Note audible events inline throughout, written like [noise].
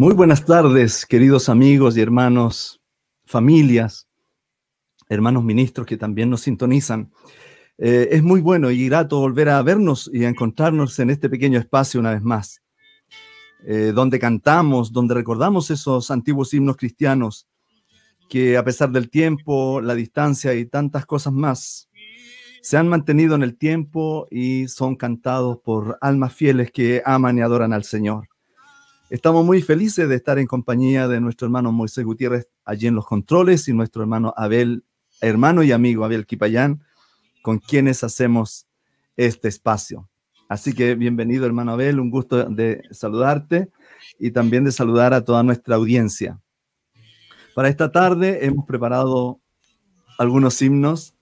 Muy buenas tardes, queridos amigos y hermanos, familias, hermanos ministros que también nos sintonizan. Eh, es muy bueno y grato volver a vernos y a encontrarnos en este pequeño espacio una vez más, eh, donde cantamos, donde recordamos esos antiguos himnos cristianos que a pesar del tiempo, la distancia y tantas cosas más, se han mantenido en el tiempo y son cantados por almas fieles que aman y adoran al Señor. Estamos muy felices de estar en compañía de nuestro hermano Moisés Gutiérrez allí en los controles y nuestro hermano Abel, hermano y amigo Abel Kipayán, con quienes hacemos este espacio. Así que bienvenido hermano Abel, un gusto de saludarte y también de saludar a toda nuestra audiencia. Para esta tarde hemos preparado algunos himnos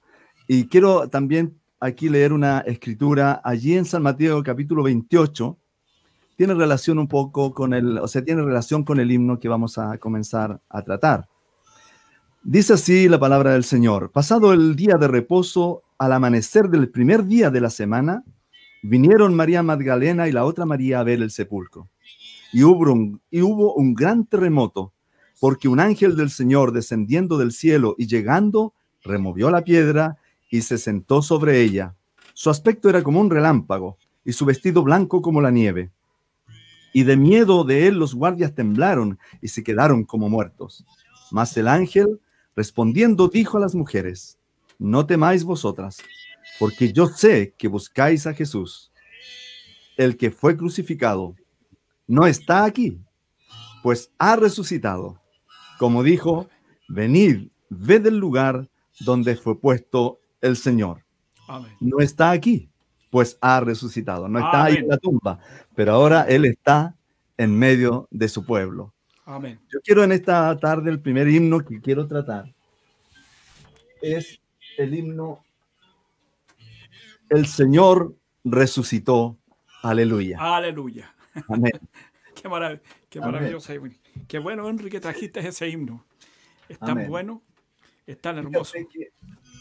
y quiero también aquí leer una escritura allí en San Mateo capítulo 28 tiene relación un poco con el, o sea, tiene relación con el himno que vamos a comenzar a tratar. Dice así la palabra del Señor. Pasado el día de reposo, al amanecer del primer día de la semana, vinieron María Magdalena y la otra María a ver el sepulcro. Y hubo un, y hubo un gran terremoto, porque un ángel del Señor descendiendo del cielo y llegando, removió la piedra y se sentó sobre ella. Su aspecto era como un relámpago y su vestido blanco como la nieve y de miedo de él los guardias temblaron y se quedaron como muertos. Mas el ángel, respondiendo, dijo a las mujeres, no temáis vosotras, porque yo sé que buscáis a Jesús, el que fue crucificado. No está aquí, pues ha resucitado. Como dijo, venid, ved el lugar donde fue puesto el Señor. No está aquí, pues ha resucitado. No está ahí en la tumba, pero ahora Él está en medio de su pueblo. Amén. Yo quiero en esta tarde, el primer himno que quiero tratar es el himno El Señor resucitó. Aleluya. Aleluya. Amén. [laughs] qué, qué maravilloso. Qué bueno, Enrique, trajiste ese himno. Es tan bueno, es tan hermoso.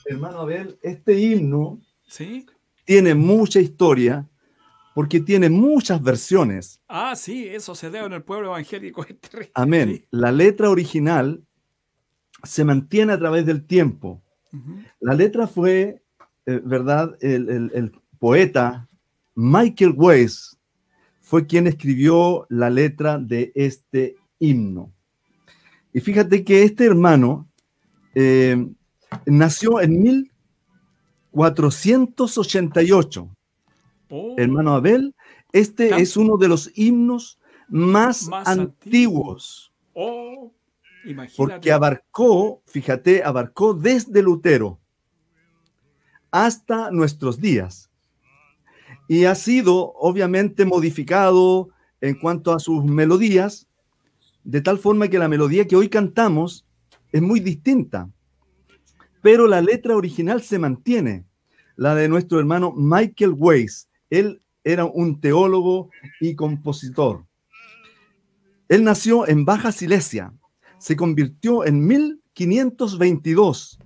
hermano Abel, este himno ¿Sí? Tiene mucha historia porque tiene muchas versiones. Ah, sí, eso se debe en el pueblo evangélico. [laughs] Amén. La letra original se mantiene a través del tiempo. La letra fue, eh, ¿verdad? El, poeta Michael Weiss fue quien escribió la letra de este himno. Y fíjate que este hermano eh, nació en 1488 Oh. Hermano Abel, este es uno de los himnos más, antiguos. Oh, porque abarcó, fíjate, abarcó desde Lutero hasta nuestros días. Y ha sido obviamente modificado en cuanto a sus melodías, de tal forma que la melodía que hoy cantamos es muy distinta. Pero la letra original se mantiene, la de nuestro hermano Michael Weiss, él era un teólogo y compositor. Él nació en Baja Silesia. Se convirtió en 1522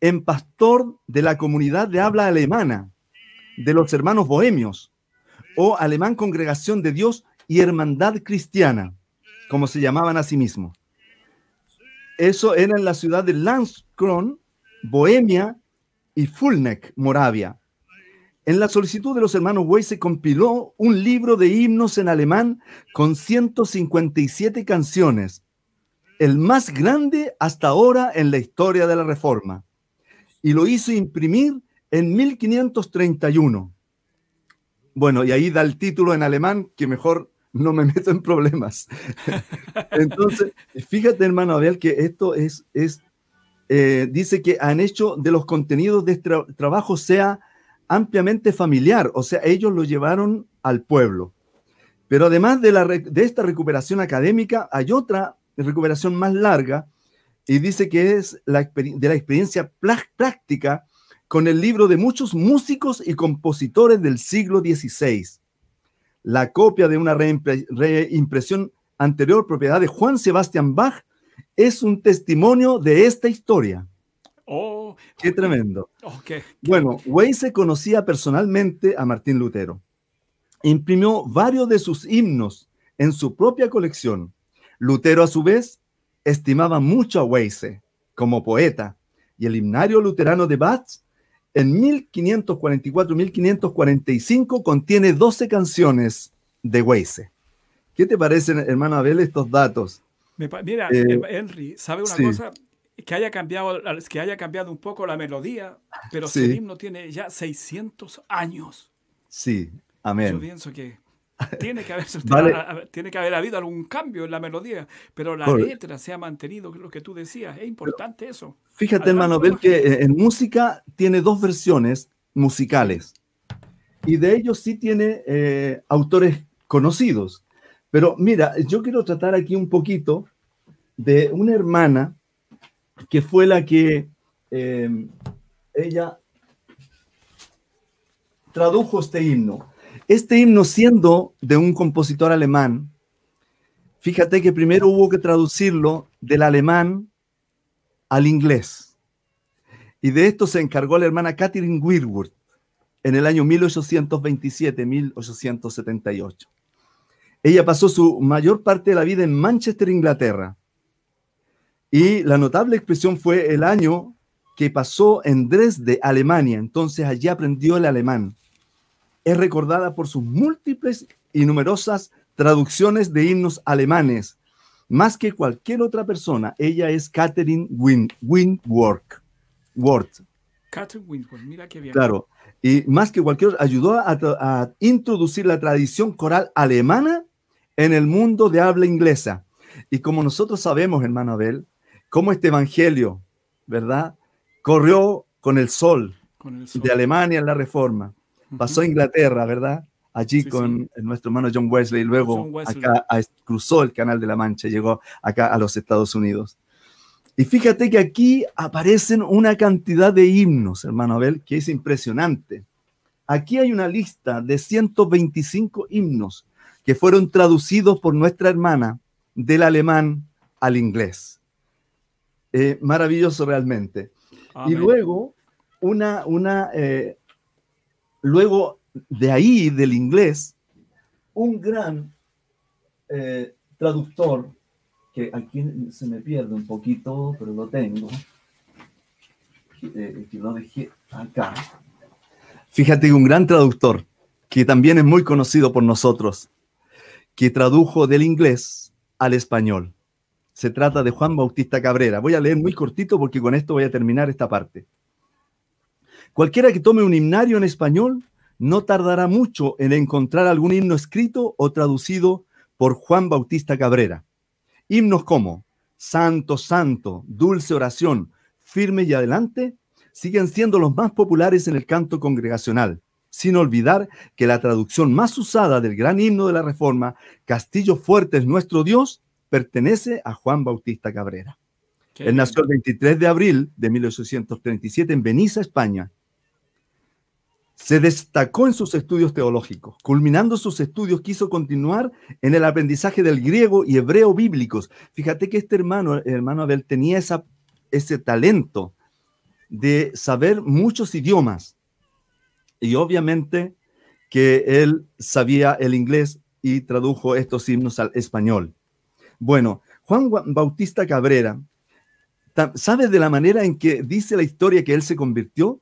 en pastor de la comunidad de habla alemana de los hermanos bohemios o alemán congregación de Dios y hermandad cristiana, como se llamaban a sí mismos. Eso era en la ciudad de Landskron, Bohemia y Fulneck, Moravia. En la solicitud de los hermanos Wey se compiló un libro de himnos en alemán con 157 canciones, el más grande hasta ahora en la historia de la Reforma, y lo hizo imprimir en 1531. Bueno, y ahí da el título en alemán, que mejor no me meto en problemas. [laughs] Entonces, fíjate, hermano Abel, que esto es, es eh, dice que han hecho de los contenidos de este trabajo sea ampliamente familiar, o sea, ellos lo llevaron al pueblo. Pero además de, la, de esta recuperación académica, hay otra recuperación más larga y dice que es la, de la experiencia práctica con el libro de muchos músicos y compositores del siglo XVI. La copia de una reimpresión anterior, propiedad de Juan Sebastián Bach, es un testimonio de esta historia. Oh, qué tremendo. Bueno, Way se conocía personalmente a Martín Lutero. Imprimió varios de sus himnos en su propia colección Lutero, a su vez, estimaba mucho a Weisse como poeta, y el himnario luterano de Batz en 1544-1545 contiene 12 canciones de Weisse. ¿Qué te parecen, hermano Abel, estos datos? Mira, eh, Henry, ¿sabe una cosa? Que haya, cambiado, que haya cambiado un poco la melodía, pero sí. el himno tiene ya 600 años. Sí, amén. Yo pienso que [laughs] tiene que, haber, [laughs] tiene que haber habido algún cambio en la melodía, pero la letra se ha mantenido, lo que tú decías. Es importante eso. Fíjate, hermano Abel, que eh, en música tiene dos versiones musicales. Y de ellos sí tiene eh, autores conocidos. Pero mira, yo quiero tratar aquí un poquito de una hermana que fue la que eh, ella tradujo este himno. Este himno siendo de un compositor alemán, fíjate que primero hubo que traducirlo del alemán al inglés. Y de esto se encargó la hermana Catherine Whitworth en el año 1827-1878. Ella pasó su mayor parte de la vida en Manchester, Inglaterra. Y la notable expresión fue el año que pasó en Dresde, Alemania. Entonces allí aprendió el alemán. Es recordada por sus múltiples y numerosas traducciones de himnos alemanes. Más que cualquier otra persona, ella es Catherine Win Windworth. Catherine Windworth, mira qué bien. Claro, y más que cualquier otra, ayudó a, a introducir la tradición coral alemana en el mundo de habla inglesa. Y como nosotros sabemos, hermano Abel, cómo este evangelio, ¿verdad? Corrió con el sol, de Alemania en la Reforma. Pasó a Inglaterra, ¿verdad? Allí con nuestro hermano John Wesley, y luego acá cruzó el Canal de la Mancha, llegó acá a los Estados Unidos. Y fíjate que aquí aparecen una cantidad de himnos, hermano Abel, que es impresionante. Aquí hay una lista de 125 himnos que fueron traducidos por nuestra hermana del alemán al inglés. Eh, maravilloso realmente. Y luego, una, una, eh, luego de ahí, del inglés, un gran eh, traductor, que aquí se me pierde un poquito, pero lo tengo, que lo dejé acá. Fíjate, un gran traductor, que también es muy conocido por nosotros, que tradujo del inglés al español. Se trata de Juan Bautista Cabrera. Voy a leer muy cortito porque con esto voy a terminar esta parte. Cualquiera que tome un himnario en español no tardará mucho en encontrar algún himno escrito o traducido por Juan Bautista Cabrera. Himnos como Santo, Santo, Dulce Oración, Firme y Adelante siguen siendo los más populares en el canto congregacional sin olvidar que la traducción más usada del gran himno de la Reforma, Castillo Fuerte es nuestro Dios, pertenece a Juan Bautista Cabrera. Él nació el 23 de abril de 1837 en Benissa, España. Se destacó en sus estudios teológicos. Culminando sus estudios, quiso continuar en el aprendizaje del griego y hebreo bíblicos. Fíjate que este hermano, hermano Abel, tenía esa, ese talento de saber muchos idiomas y obviamente que él sabía el inglés y tradujo estos himnos al español. Bueno, Juan Bautista Cabrera, ¿sabe de la manera en que dice la historia que él se convirtió?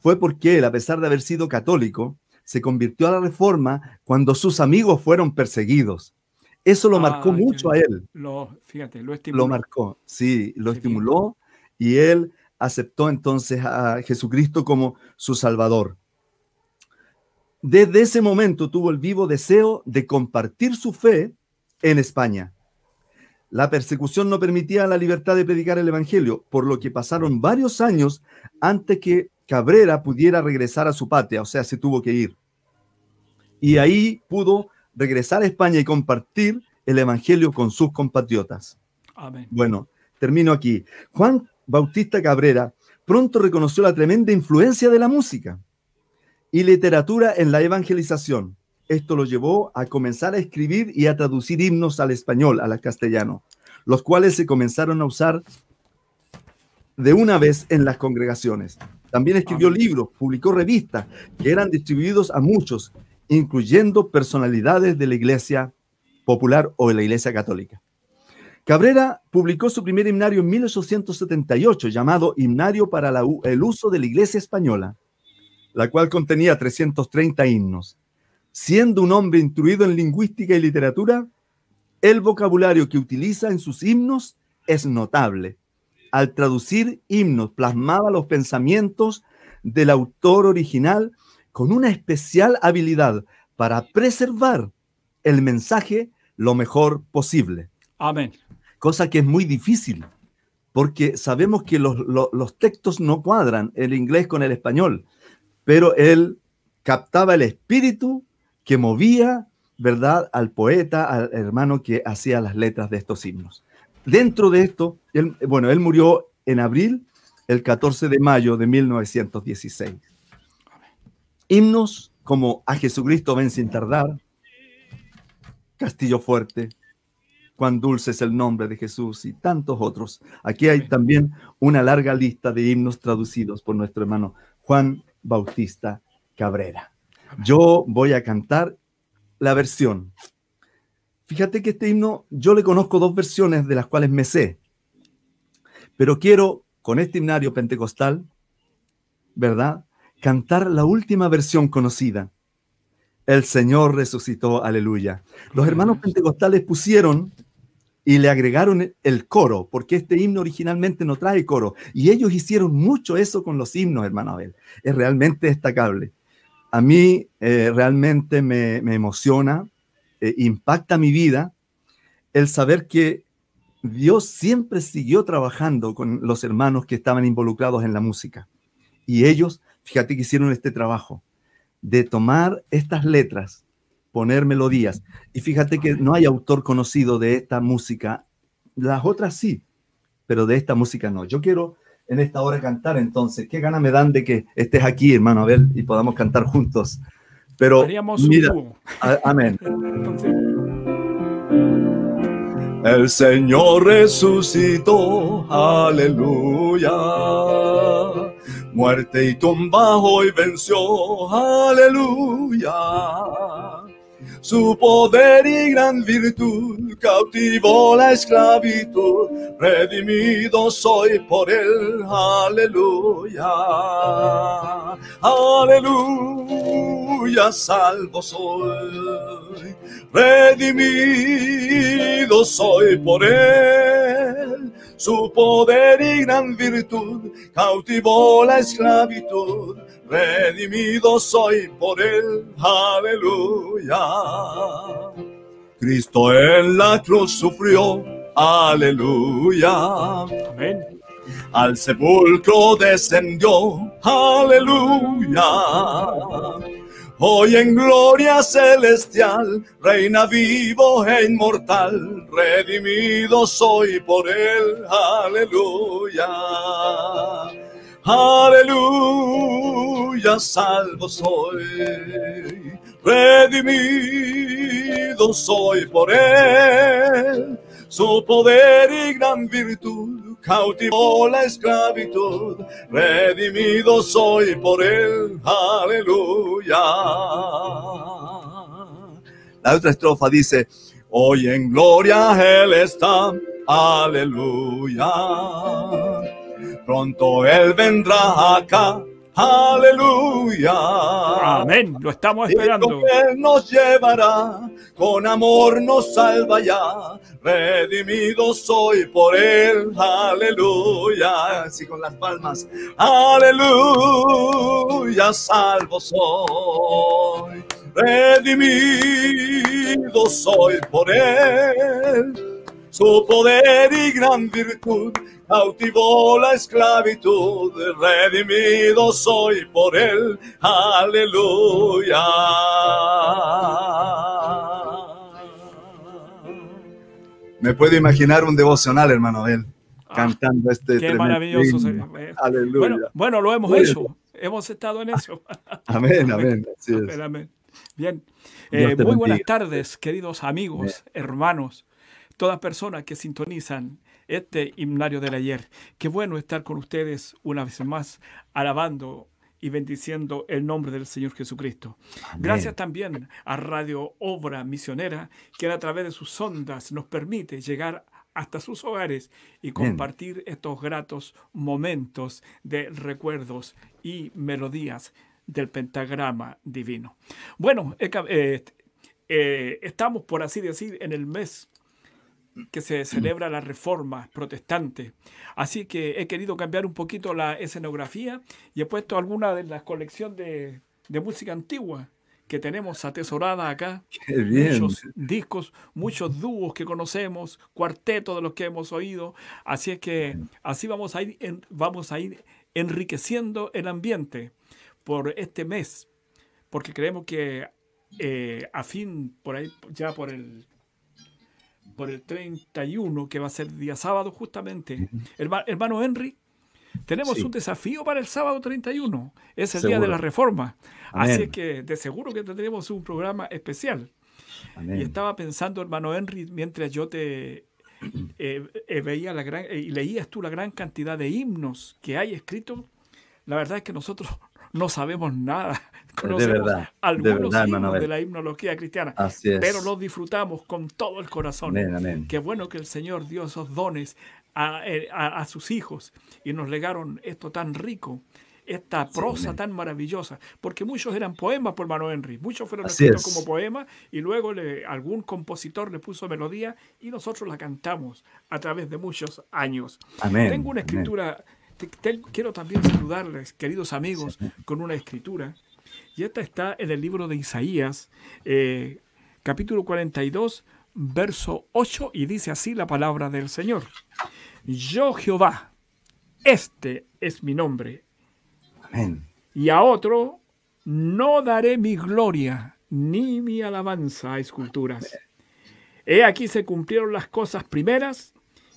Fue porque él, a pesar de haber sido católico, se convirtió a la reforma cuando sus amigos fueron perseguidos. Eso lo marcó mucho a él. Lo, fíjate, lo estimuló. Lo marcó, sí, lo estimuló y él aceptó entonces a Jesucristo como su Salvador. Desde ese momento tuvo el vivo deseo de compartir su fe en España. La persecución no permitía la libertad de predicar el Evangelio, por lo que pasaron varios años antes que Cabrera pudiera regresar a su patria, o sea, se tuvo que ir. Y ahí pudo regresar a España y compartir el Evangelio con sus compatriotas. Bueno, termino aquí. Juan Bautista Cabrera pronto reconoció la tremenda influencia de la música y literatura en la evangelización. Esto lo llevó a comenzar a escribir y a traducir himnos al español, al castellano, los cuales se comenzaron a usar de una vez en las congregaciones. También escribió libros, publicó revistas que eran distribuidos a muchos, incluyendo personalidades de la iglesia popular o de la iglesia católica. Cabrera publicó su primer himnario en 1878 llamado Himnario para el uso de la Iglesia Española, la cual contenía 330 himnos. Siendo un hombre instruido en lingüística y literatura, el vocabulario que utiliza en sus himnos es notable. Al traducir himnos plasmaba los pensamientos del autor original con una especial habilidad para preservar el mensaje lo mejor posible. Amén cosa que es muy difícil, porque sabemos que los, textos no cuadran el inglés con el español, pero él captaba el espíritu que movía, ¿verdad?, al poeta, al hermano que hacía las letras de estos himnos. Dentro de esto, bueno, él murió en abril, el 14 de mayo de 1916. Himnos como A Jesucristo ven sin tardar, Castillo Fuerte, cuán dulce es el nombre de Jesús y tantos otros. Aquí hay también una larga lista de himnos traducidos por nuestro hermano Juan Bautista Cabrera. Yo voy a cantar la versión. Fíjate que este himno, yo le conozco dos versiones de las cuales me sé, pero quiero con este himnario pentecostal, ¿verdad? Cantar la última versión conocida. El Señor resucitó, aleluya. Los hermanos pentecostales pusieron y le agregaron el coro, porque este himno originalmente no trae coro. Y ellos hicieron mucho eso con los himnos, hermano Abel. Es realmente destacable. A mí eh, realmente me, emociona, eh, impacta mi vida el saber que Dios siempre siguió trabajando con los hermanos que estaban involucrados en la música. Y ellos, fíjate que hicieron este trabajo de tomar estas letras poner melodías. Y fíjate que no hay autor conocido de esta música. Las otras sí, pero de esta música no. Yo quiero en esta hora cantar entonces. Qué gana me dan de que estés aquí, hermano Abel, y podamos cantar juntos. Pero mira, amén. El Señor resucitó, aleluya. Muerte y tumba hoy venció, aleluya su poder y gran virtud cautivó la esclavitud, redimido soy por él, aleluya, aleluya, salvo soy, redimido soy por él, su poder y gran virtud cautivó la esclavitud, redimido soy por él, aleluya. Cristo en la cruz sufrió, aleluya. Amén. Al sepulcro descendió, aleluya. Hoy en gloria celestial, reina vivo e inmortal, redimido soy por él, aleluya. Aleluya, salvo soy, redimido soy por él. Su poder y gran virtud cautivó la esclavitud, redimido soy por él. Aleluya. La otra estrofa dice, hoy en gloria Él está, aleluya pronto Él vendrá acá. Aleluya. Amén. Lo estamos esperando. Él nos llevará, con amor nos salva ya. Redimido soy por Él. Aleluya. Así con las palmas. Aleluya. Salvo soy. Redimido soy por Él. Su poder y gran virtud cautivó la esclavitud, redimido soy por él, aleluya. Me puedo imaginar un devocional, hermano, él ah, cantando este Qué maravilloso. Aleluya. Bueno, lo hemos hecho, hemos estado en eso. [laughs] [laughs] amén, amén. Bien. Eh, muy buenas tardes, queridos amigos, hermanos, todas personas que sintonizan este himnario del ayer. Qué bueno estar con ustedes una vez más, alabando y bendiciendo el nombre del Señor Jesucristo. Gracias también a Radio Obra Misionera, que a través de sus ondas nos permite llegar hasta sus hogares y compartir estos gratos momentos de recuerdos y melodías del pentagrama divino. Bueno, eh, eh, estamos, por así decir, en el mes que se celebra la reforma protestante. Así que he querido cambiar un poquito la escenografía y he puesto alguna de las colecciones de, de música antigua que tenemos atesorada acá. Muchos discos, muchos dúos que conocemos, cuartetos de los que hemos oído. Así es que así vamos a ir, vamos a ir enriqueciendo el ambiente por este mes, porque creemos que eh, a fin, por ahí, ya por el por el 31, que va a ser día sábado justamente, hermano Henry, tenemos un desafío para el sábado 31. Es el día de la reforma. Así que de seguro que tendremos un programa especial. Y estaba pensando, hermano Henry, mientras yo te [clears throat] eh, eh, veía la gran, y leías tú la gran cantidad de himnos que hay escritos, la verdad es que nosotros no sabemos nada. [laughs] Conocemos de verdad, algunos de, himnos de la himnología cristiana, pero los disfrutamos con todo el corazón. Qué bueno que el Señor dio esos dones eh, a, sus hijos y nos legaron esto tan rico, esta prosa tan maravillosa, porque muchos eran poemas por Mano Henry, muchos fueron escritos como poemas y luego le, algún compositor le puso melodía y nosotros la cantamos a través de muchos años. Tengo una escritura, quiero también saludarles, queridos amigos, con una escritura, y esta está en el libro de Isaías, eh, capítulo 42, verso 8, y dice así la palabra del Señor. Yo Jehová, este es mi nombre. Amén. Y a otro no daré mi gloria ni mi alabanza a esculturas. He aquí se cumplieron las cosas primeras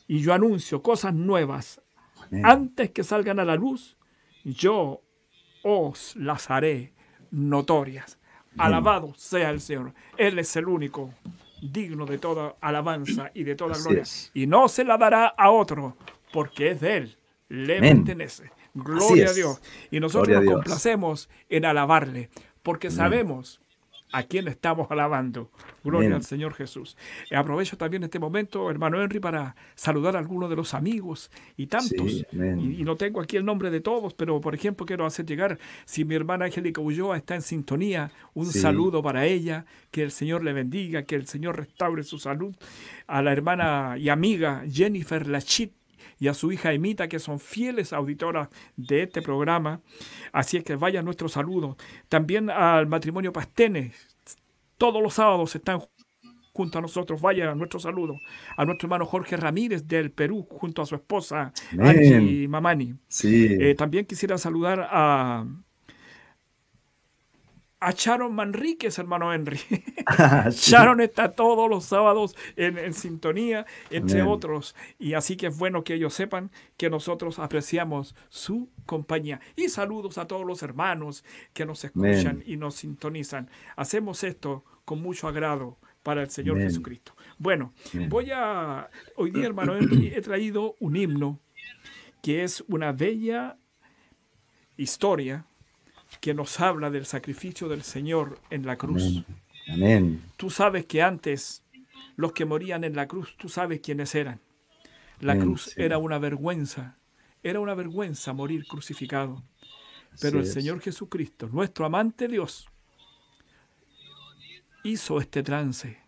y yo anuncio cosas nuevas. Antes que salgan a la luz, yo os las haré notorias. Alabado sea el Señor. Él es el único digno de toda alabanza y de toda gloria. Y no se la dará a otro, porque es de él, le pertenece. Gloria a Dios. Y nosotros nos complacemos en alabarle, porque sabemos a quién estamos alabando. Gloria al Señor Jesús. Eh, aprovecho también este momento, hermano Henry, para saludar a algunos de los amigos y tantos. y, no tengo aquí el nombre de todos, pero por ejemplo quiero hacer llegar, si mi hermana Angélica Ulloa está en sintonía, un saludo para ella, que el Señor le bendiga, que el Señor restaure su salud. A la hermana y amiga Jennifer Lachit y a su hija Emita, que son fieles auditoras de este programa. Así es que vaya nuestro saludo. También al matrimonio Pastenes. Todos los sábados están junto a nosotros. Vaya nuestro saludo. A nuestro hermano Jorge Ramírez del Perú, junto a su esposa Angie Mamani. Sí. Eh, también quisiera saludar a a Sharon Manríquez, hermano Henry. [laughs] Ah, Sharon está todos los sábados en, sintonía, entre otros. Y así que es bueno que ellos sepan que nosotros apreciamos su compañía. Y saludos a todos los hermanos que nos escuchan y nos sintonizan. Hacemos esto con mucho agrado para el Señor Jesucristo. Bueno, voy a... Hoy día, hermano Henry, he traído un himno que es una bella historia que nos habla del sacrificio del Señor en la cruz. Amén. Tú sabes que antes los que morían en la cruz, tú sabes quiénes eran. La cruz era una vergüenza, era una vergüenza morir crucificado. Pero el Señor Jesucristo, nuestro amante Dios, hizo este trance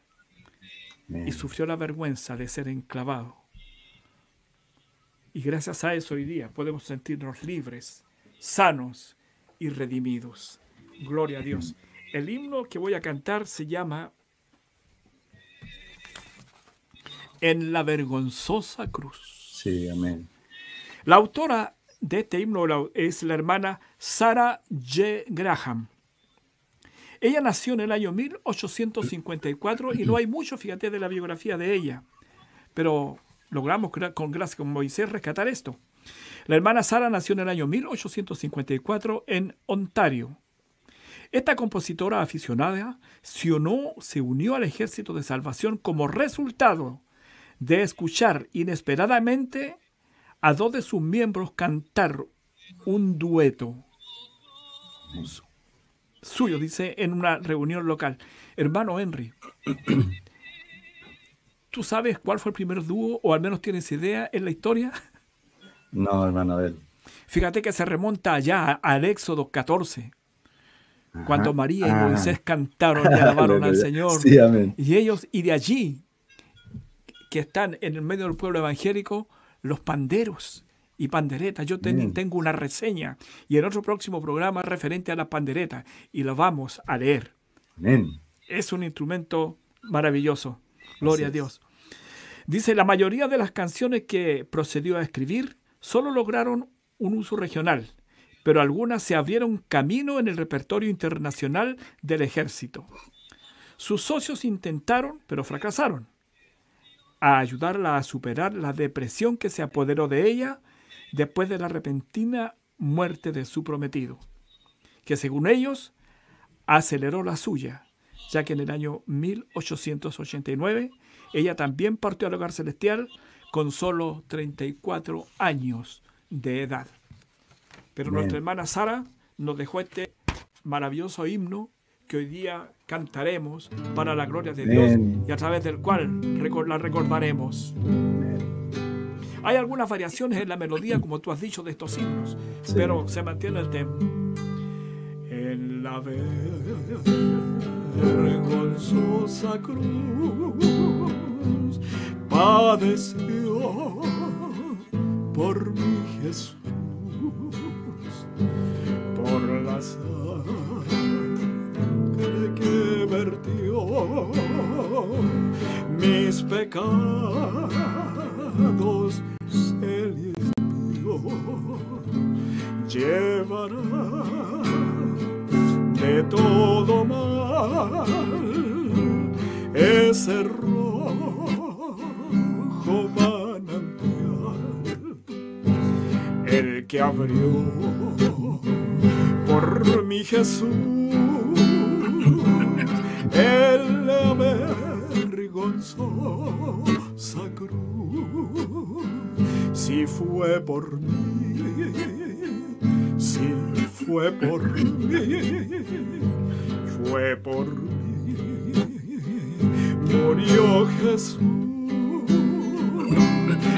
y sufrió la vergüenza de ser enclavado. Y gracias a eso hoy día podemos sentirnos libres, sanos y redimidos. Gloria a Dios. El himno que voy a cantar se llama En la vergonzosa cruz. Sí, amén. La autora de este himno es la hermana Sarah J. Graham. Ella nació en el año 1854 y no hay mucho, fíjate, de la biografía de ella. Pero logramos con gracias con Moisés rescatar esto. La hermana Sara nació en el año 1854 en Ontario. Esta compositora aficionada se se unió al ejército de salvación como resultado de escuchar inesperadamente a dos de sus miembros cantar un dueto suyo, dice, en una reunión local. Hermano Henry, ¿Tú sabes cuál fue el primer dúo, o al menos tienes idea en la historia? No, hermano, a ver. Fíjate que se remonta allá al Éxodo 14, cuando María y Moisés cantaron y [laughs] alabaron al Señor. Sí, amén. Y ellos, y de allí, que están en el medio del pueblo evangélico, los panderos y panderetas. Yo tengo una reseña y en otro próximo programa referente a las panderetas y lo vamos a leer. Amén. Es un instrumento maravilloso. Gloria a Dios. Dice, la mayoría de las canciones que procedió a escribir solo lograron un uso regional, pero algunas se abrieron camino en el repertorio internacional del ejército. Sus socios intentaron, pero fracasaron, a ayudarla a superar la depresión que se apoderó de ella después de la repentina muerte de su prometido, que según ellos aceleró la suya, ya que en el año 1889 ella también partió al hogar celestial con solo 34 años de edad. Pero nuestra hermana Sara nos dejó este maravilloso himno que hoy día cantaremos para la gloria de Dios y a través del cual la recordaremos. Hay algunas variaciones en la melodía, como tú has dicho, de estos himnos, pero se mantiene el tema. En la vergonzosa cruz padeció por mi Jesús, por la sangre que vertió mis pecados, él llevará de todo mal ese que abrió por mi Jesús, el avergonzó cruz, si fue por mí, si fue por mí, fue por mí, murió Jesús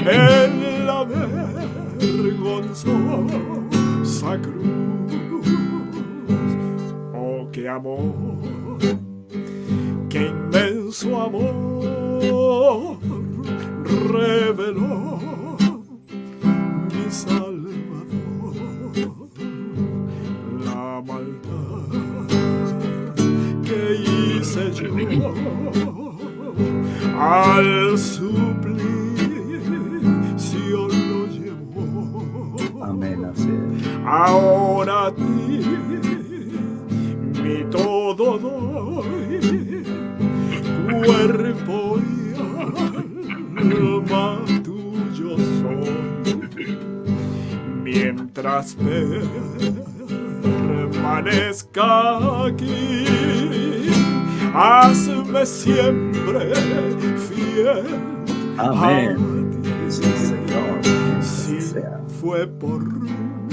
en la vergonzosa cruz. Oh, qué amor, qué inmenso amor reveló mi Salvador. La maldad que hice yo al suplicio así Ahora a ti mi todo doy, cuerpo y alma tuyo soy. Mientras permanezca aquí, hazme siempre fiel. Amén. Sí, Señor. Fue por mí,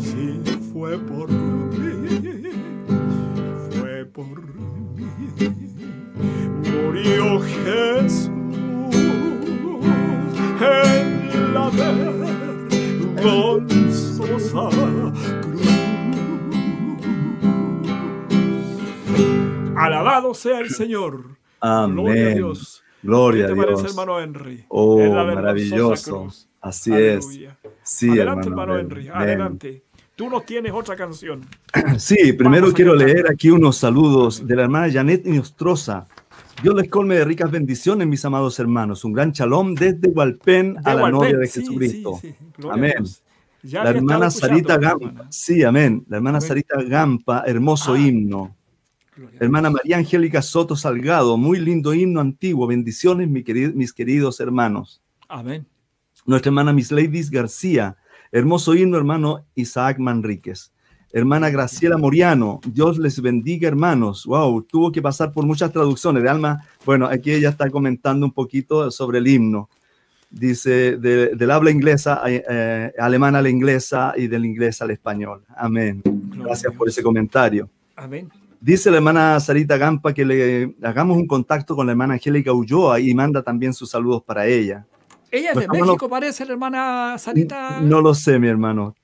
si fue por mí, fue por mí. Murió Jesús en la vergonzosa cruz. Alabado sea el Señor. Amén. Gloria a Dios. Gloria ¿Qué te a Dios. parece, hermano Henry? Oh, maravilloso. Así Aleluya. es. Sí, Adelante, hermano. hermano Henry. Amén. Adelante. Tú nos tienes otra canción. [clears throat] Sí, primero a quiero leer aquí unos saludos de la hermana Janet Nostroza. Dios les colme de ricas bendiciones, mis amados hermanos. Un gran shalom desde Hualpén a De la Hualpén. novia de Sí, Jesucristo. sí, sí. A Amén. Ya La hermana Sarita hermana. Gampa. Sí, amén. La hermana Amén. Sarita Gampa, hermoso Ah. himno. Gloria Hermana María Angélica Soto Salgado, muy lindo himno antiguo. Bendiciones, mi querido- mis queridos hermanos. Amén. Nuestra hermana Miss Ladies García, hermoso himno, hermano Isaac Manríquez. Hermana Graciela Moriano, Dios les bendiga, hermanos. Wow, tuvo que pasar por muchas traducciones de alma. Bueno, aquí ella está comentando un poquito sobre el himno. Dice de- del habla inglesa, eh, eh, alemán a la inglesa y del inglés al español. Amén. Gracias por ese comentario. Amén. Dice la hermana Sarita Gampa que le hagamos un contacto con la hermana Angélica Ulloa y manda también sus saludos para ella. Ella es de México, parece, la hermana Sarita. No lo sé, mi hermano.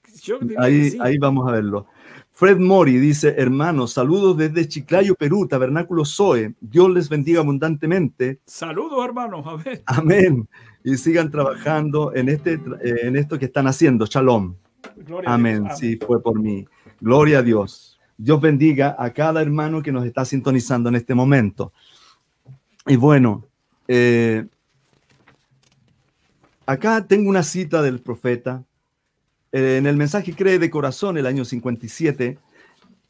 Ahí, ahí vamos a verlo. Fred Mori dice, hermanos, saludos desde Chiclayo, Perú, Tabernáculo Zoe. Dios les bendiga abundantemente. Saludos, hermanos. Amén. Amén. Y sigan trabajando en, este, eh, en esto que están haciendo. Shalom. Amén. Sí, fue por mí. Gloria a Dios. Dios bendiga a cada hermano que nos está sintonizando en este momento. Y bueno, eh, acá tengo una cita del profeta eh, en el mensaje Cree de Corazón, el año 57,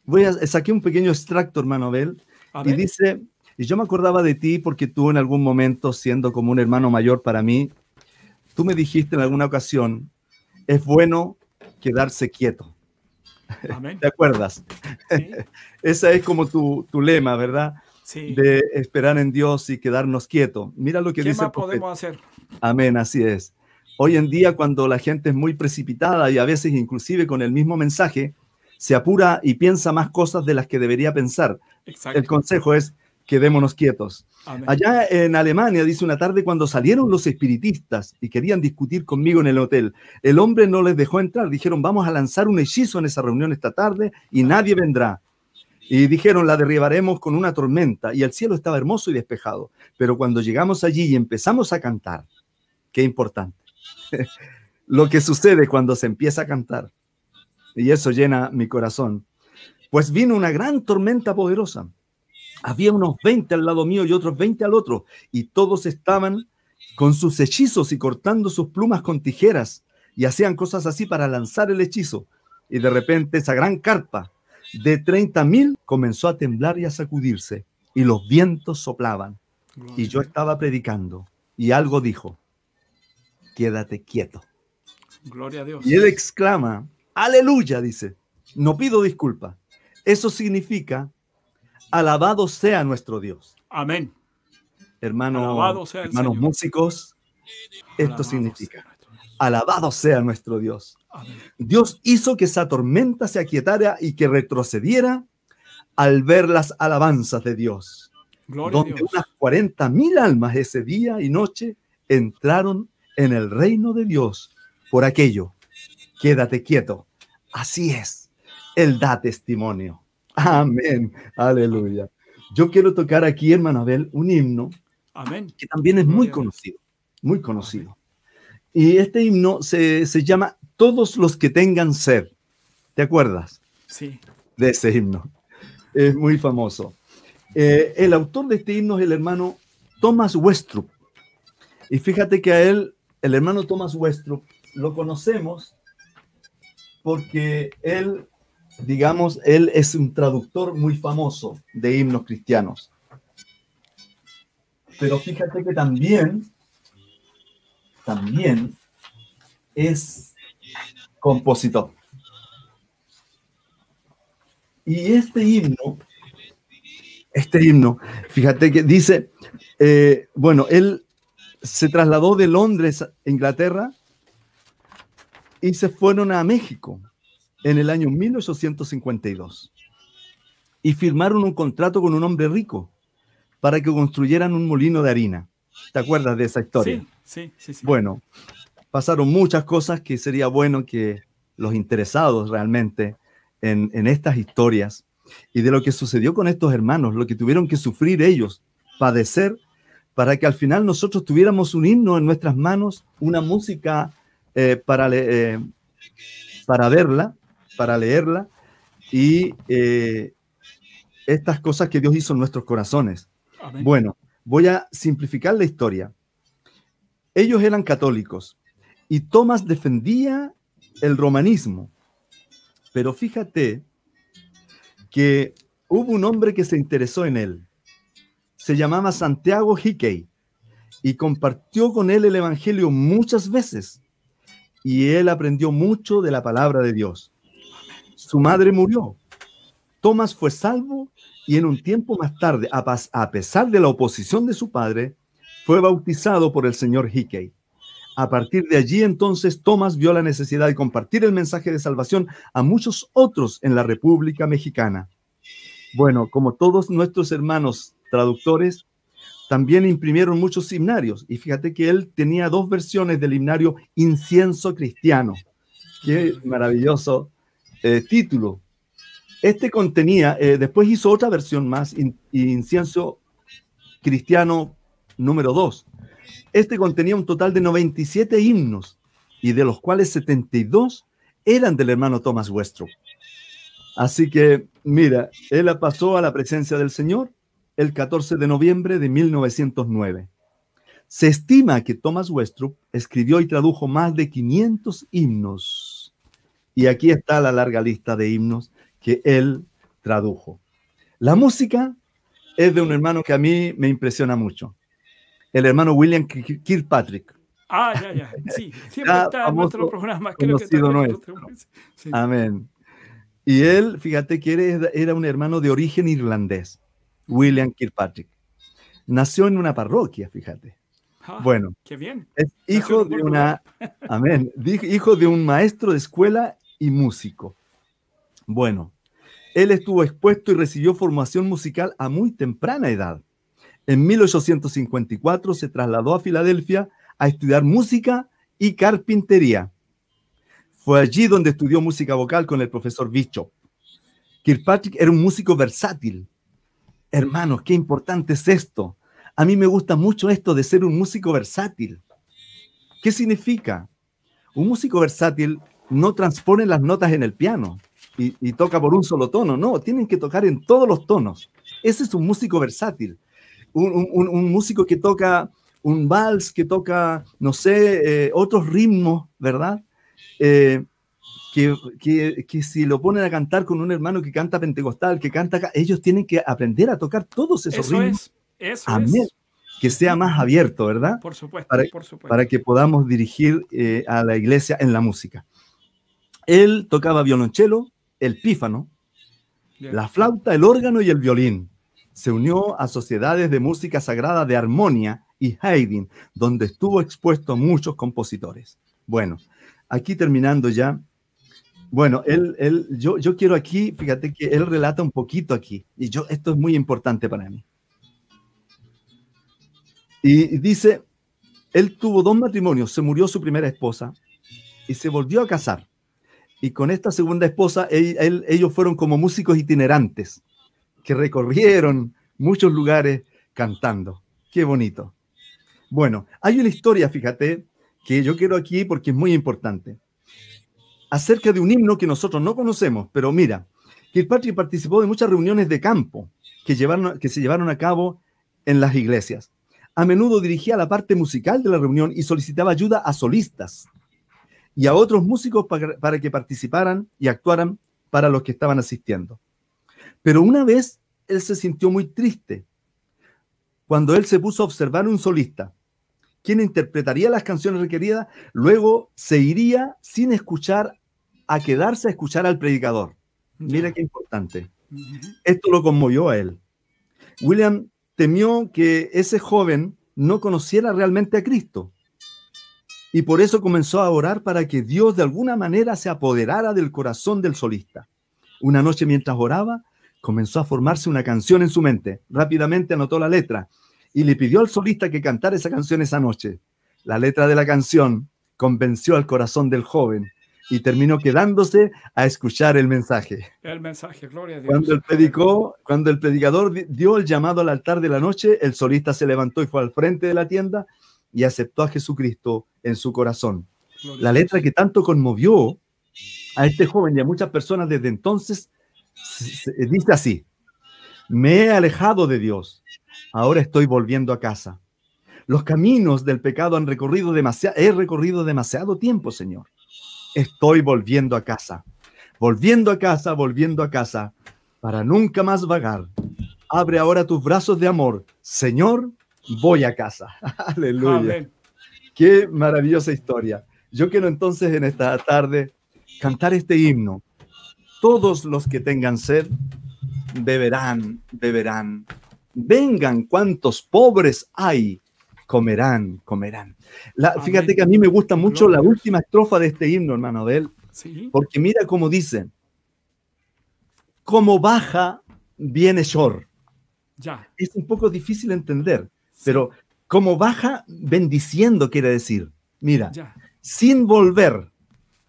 voy a, saqué un pequeño extracto, hermano Abel, y dice, y yo me acordaba de ti porque tú en algún momento, siendo como un hermano mayor para mí, tú me dijiste en alguna ocasión, es bueno quedarse quieto. ¿Te acuerdas? Sí. [laughs] Esa es como tu, tu lema, ¿verdad? Sí. De esperar en Dios y quedarnos quietos. Mira lo que ¿Qué dice. Más podemos hacer? Amén, así es. Hoy en día, cuando la gente es muy precipitada y a veces inclusive con el mismo mensaje, se apura y piensa más cosas de las que debería pensar. El consejo es quedémonos quietos. Allá en Alemania, dice una tarde, cuando salieron los espiritistas y querían discutir conmigo en el hotel, el hombre no les dejó entrar. Dijeron, vamos a lanzar un hechizo en esa reunión esta tarde y nadie vendrá. Y dijeron, la derribaremos con una tormenta. Y el cielo estaba hermoso y despejado. Pero cuando llegamos allí y empezamos a cantar, qué importante [laughs] lo que sucede cuando se empieza a cantar. Y eso llena mi corazón. Pues vino una gran tormenta poderosa. Había unos 20 al lado mío y otros 20 al otro, y todos estaban con sus hechizos y cortando sus plumas con tijeras, y hacían cosas así para lanzar el hechizo. Y de repente esa gran carpa de 30 mil comenzó a temblar y a sacudirse, y los vientos soplaban. Y yo estaba predicando, y algo dijo, quédate quieto. Gloria a Dios. Y él exclama, aleluya, dice, no pido disculpa. Eso significa, alabado sea nuestro Dios. Amén. Hermano, hermanos músicos, esto significa, alabado sea nuestro Dios. Dios hizo que esa tormenta se aquietara y que retrocediera al ver las alabanzas de Dios. Gloria donde Dios. unas 40 mil almas ese día y noche entraron en el reino de Dios por aquello. Quédate quieto. Así es. Él da testimonio. Amén. Aleluya. Yo quiero tocar aquí, hermano Abel, un himno Amén. que también es muy conocido. Muy conocido. Y este himno se, se llama Todos los que tengan sed. ¿Te acuerdas? Sí. De ese himno. Es muy famoso. Eh, el autor de este himno es el hermano Thomas Westrup. Y fíjate que a él el hermano Thomas Westrup lo conocemos porque él, digamos, él es un traductor muy famoso de himnos cristianos. Pero fíjate que también, también es compositor. Y este himno, este himno, fíjate que dice, eh, bueno, él se trasladó de Londres a Inglaterra y se fueron a México en el año 1852 y firmaron un contrato con un hombre rico para que construyeran un molino de harina. ¿Te acuerdas de esa historia? Sí, sí, sí. Bueno, pasaron muchas cosas que sería bueno que los interesados realmente en, en estas historias y de lo que sucedió con estos hermanos, lo que tuvieron que sufrir ellos, padecer para que al final nosotros tuviéramos un himno en nuestras manos, una música eh, para, eh, para verla, para leerla, y eh, estas cosas que Dios hizo en nuestros corazones. Bueno, voy a simplificar la historia. Ellos eran católicos y Tomás defendía el romanismo, pero fíjate que hubo un hombre que se interesó en él se llamaba Santiago Hickey y compartió con él el Evangelio muchas veces y él aprendió mucho de la palabra de Dios. Su madre murió. Tomás fue salvo y en un tiempo más tarde, a pesar de la oposición de su padre, fue bautizado por el señor Hickey. A partir de allí entonces Tomás vio la necesidad de compartir el mensaje de salvación a muchos otros en la República Mexicana. Bueno, como todos nuestros hermanos traductores, también imprimieron muchos himnarios. Y fíjate que él tenía dos versiones del himnario Incienso Cristiano. Qué maravilloso eh, título. Este contenía, eh, después hizo otra versión más, Incienso Cristiano número 2. Este contenía un total de 97 himnos y de los cuales 72 eran del hermano Thomas Westropp. Así que, mira, él pasó a la presencia del Señor el 14 de noviembre de 1909. Se estima que Thomas Westropp escribió y tradujo más de 500 himnos. Y aquí está la larga lista de himnos que él tradujo. La música es de un hermano que a mí me impresiona mucho, el hermano William Kirkpatrick. Ah, ya, ya. [laughs] Sí, siempre está en nuestro programa. Creo que nuestro. Amén. Y él, fíjate que era un hermano de origen irlandés, William Kirkpatrick. Nació en una parroquia, fíjate. Ah, bueno, qué bien. Es hijo de una, amén, hijo de un maestro de escuela y músico. Bueno, él estuvo expuesto y recibió formación musical a muy temprana edad. En 1854 se trasladó a Filadelfia a estudiar música y carpintería. Fue allí donde estudió música vocal con el profesor Bishop. Kirkpatrick era un músico versátil. Hermanos, qué importante es esto. A mí me gusta mucho esto de ser un músico versátil. ¿Qué significa? Un músico versátil no transpone las notas en el piano y, toca por un solo tono, no, tienen que tocar en todos los tonos. Ese es un músico versátil. Un, músico que toca un vals, que toca, no sé, eh, otros ritmos, ¿verdad? Eh, que, que, si lo ponen a cantar con un hermano que canta pentecostal, que canta, ellos tienen que aprender a tocar todos esos eso ritmos. Es, eso es. Que sea más abierto, ¿verdad? Por supuesto, para, por supuesto. Para que podamos dirigir eh, a la iglesia en la música. Él tocaba violonchelo, el pífano, la flauta, el órgano y el violín. Se unió a sociedades de música sagrada de Armonia y Haydn, donde estuvo expuesto a muchos compositores. Bueno, aquí terminando ya. Bueno, él, él, yo, yo quiero aquí, fíjate que él relata un poquito aquí, y yo, esto es muy importante para mí. Y dice, él tuvo dos matrimonios, se murió su primera esposa y se volvió a casar y con esta segunda esposa, ellos fueron como músicos itinerantes que recorrieron muchos lugares cantando. Qué bonito. Bueno, hay una historia, fíjate, que yo quiero aquí porque es muy importante, acerca de un himno que nosotros no conocemos, pero mira, Kirkpatrick participó de muchas reuniones de campo que, llevaron, que se llevaron a cabo en las iglesias. A menudo dirigía la parte musical de la reunión y solicitaba ayuda a solistas y a otros músicos para, que participaran y actuaran para los que estaban asistiendo. Pero una vez él se sintió muy triste cuando él se puso a observar un solista, quien interpretaría las canciones requeridas, luego se iría sin escuchar a quedarse a escuchar al predicador. Mira qué importante. Esto lo conmovió a él. William temió que ese joven no conociera realmente a Cristo y por eso comenzó a orar para que Dios de alguna manera se apoderara del corazón del solista. Una noche mientras oraba, comenzó a formarse una canción en su mente. Rápidamente anotó la letra y le pidió al solista que cantara esa canción esa noche. La letra de la canción convenció al corazón del joven y terminó quedándose a escuchar el mensaje. El mensaje, gloria a Dios. Cuando el, predicó, cuando el predicador dio el llamado al altar de la noche, el solista se levantó y fue al frente de la tienda y aceptó a Jesucristo en su corazón. La letra que tanto conmovió a este joven y a muchas personas desde entonces dice así, me he alejado de Dios, ahora estoy volviendo a casa. Los caminos del pecado han recorrido demasiado, he recorrido demasiado tiempo, Señor. Estoy volviendo a casa, volviendo a casa, volviendo a casa, para nunca más vagar. Abre ahora tus brazos de amor, Señor, voy a casa. [laughs] Aleluya. Qué maravillosa historia. Yo quiero entonces en esta tarde cantar este himno. Todos los que tengan sed, beberán, beberán. Vengan cuantos pobres hay, comerán, comerán. fíjate que a mí me gusta mucho la última estrofa de este himno, hermano él, porque mira cómo dice, como baja viene Shor. Ya. Es un poco difícil entender, pero como baja bendiciendo quiere decir, mira, sin volver,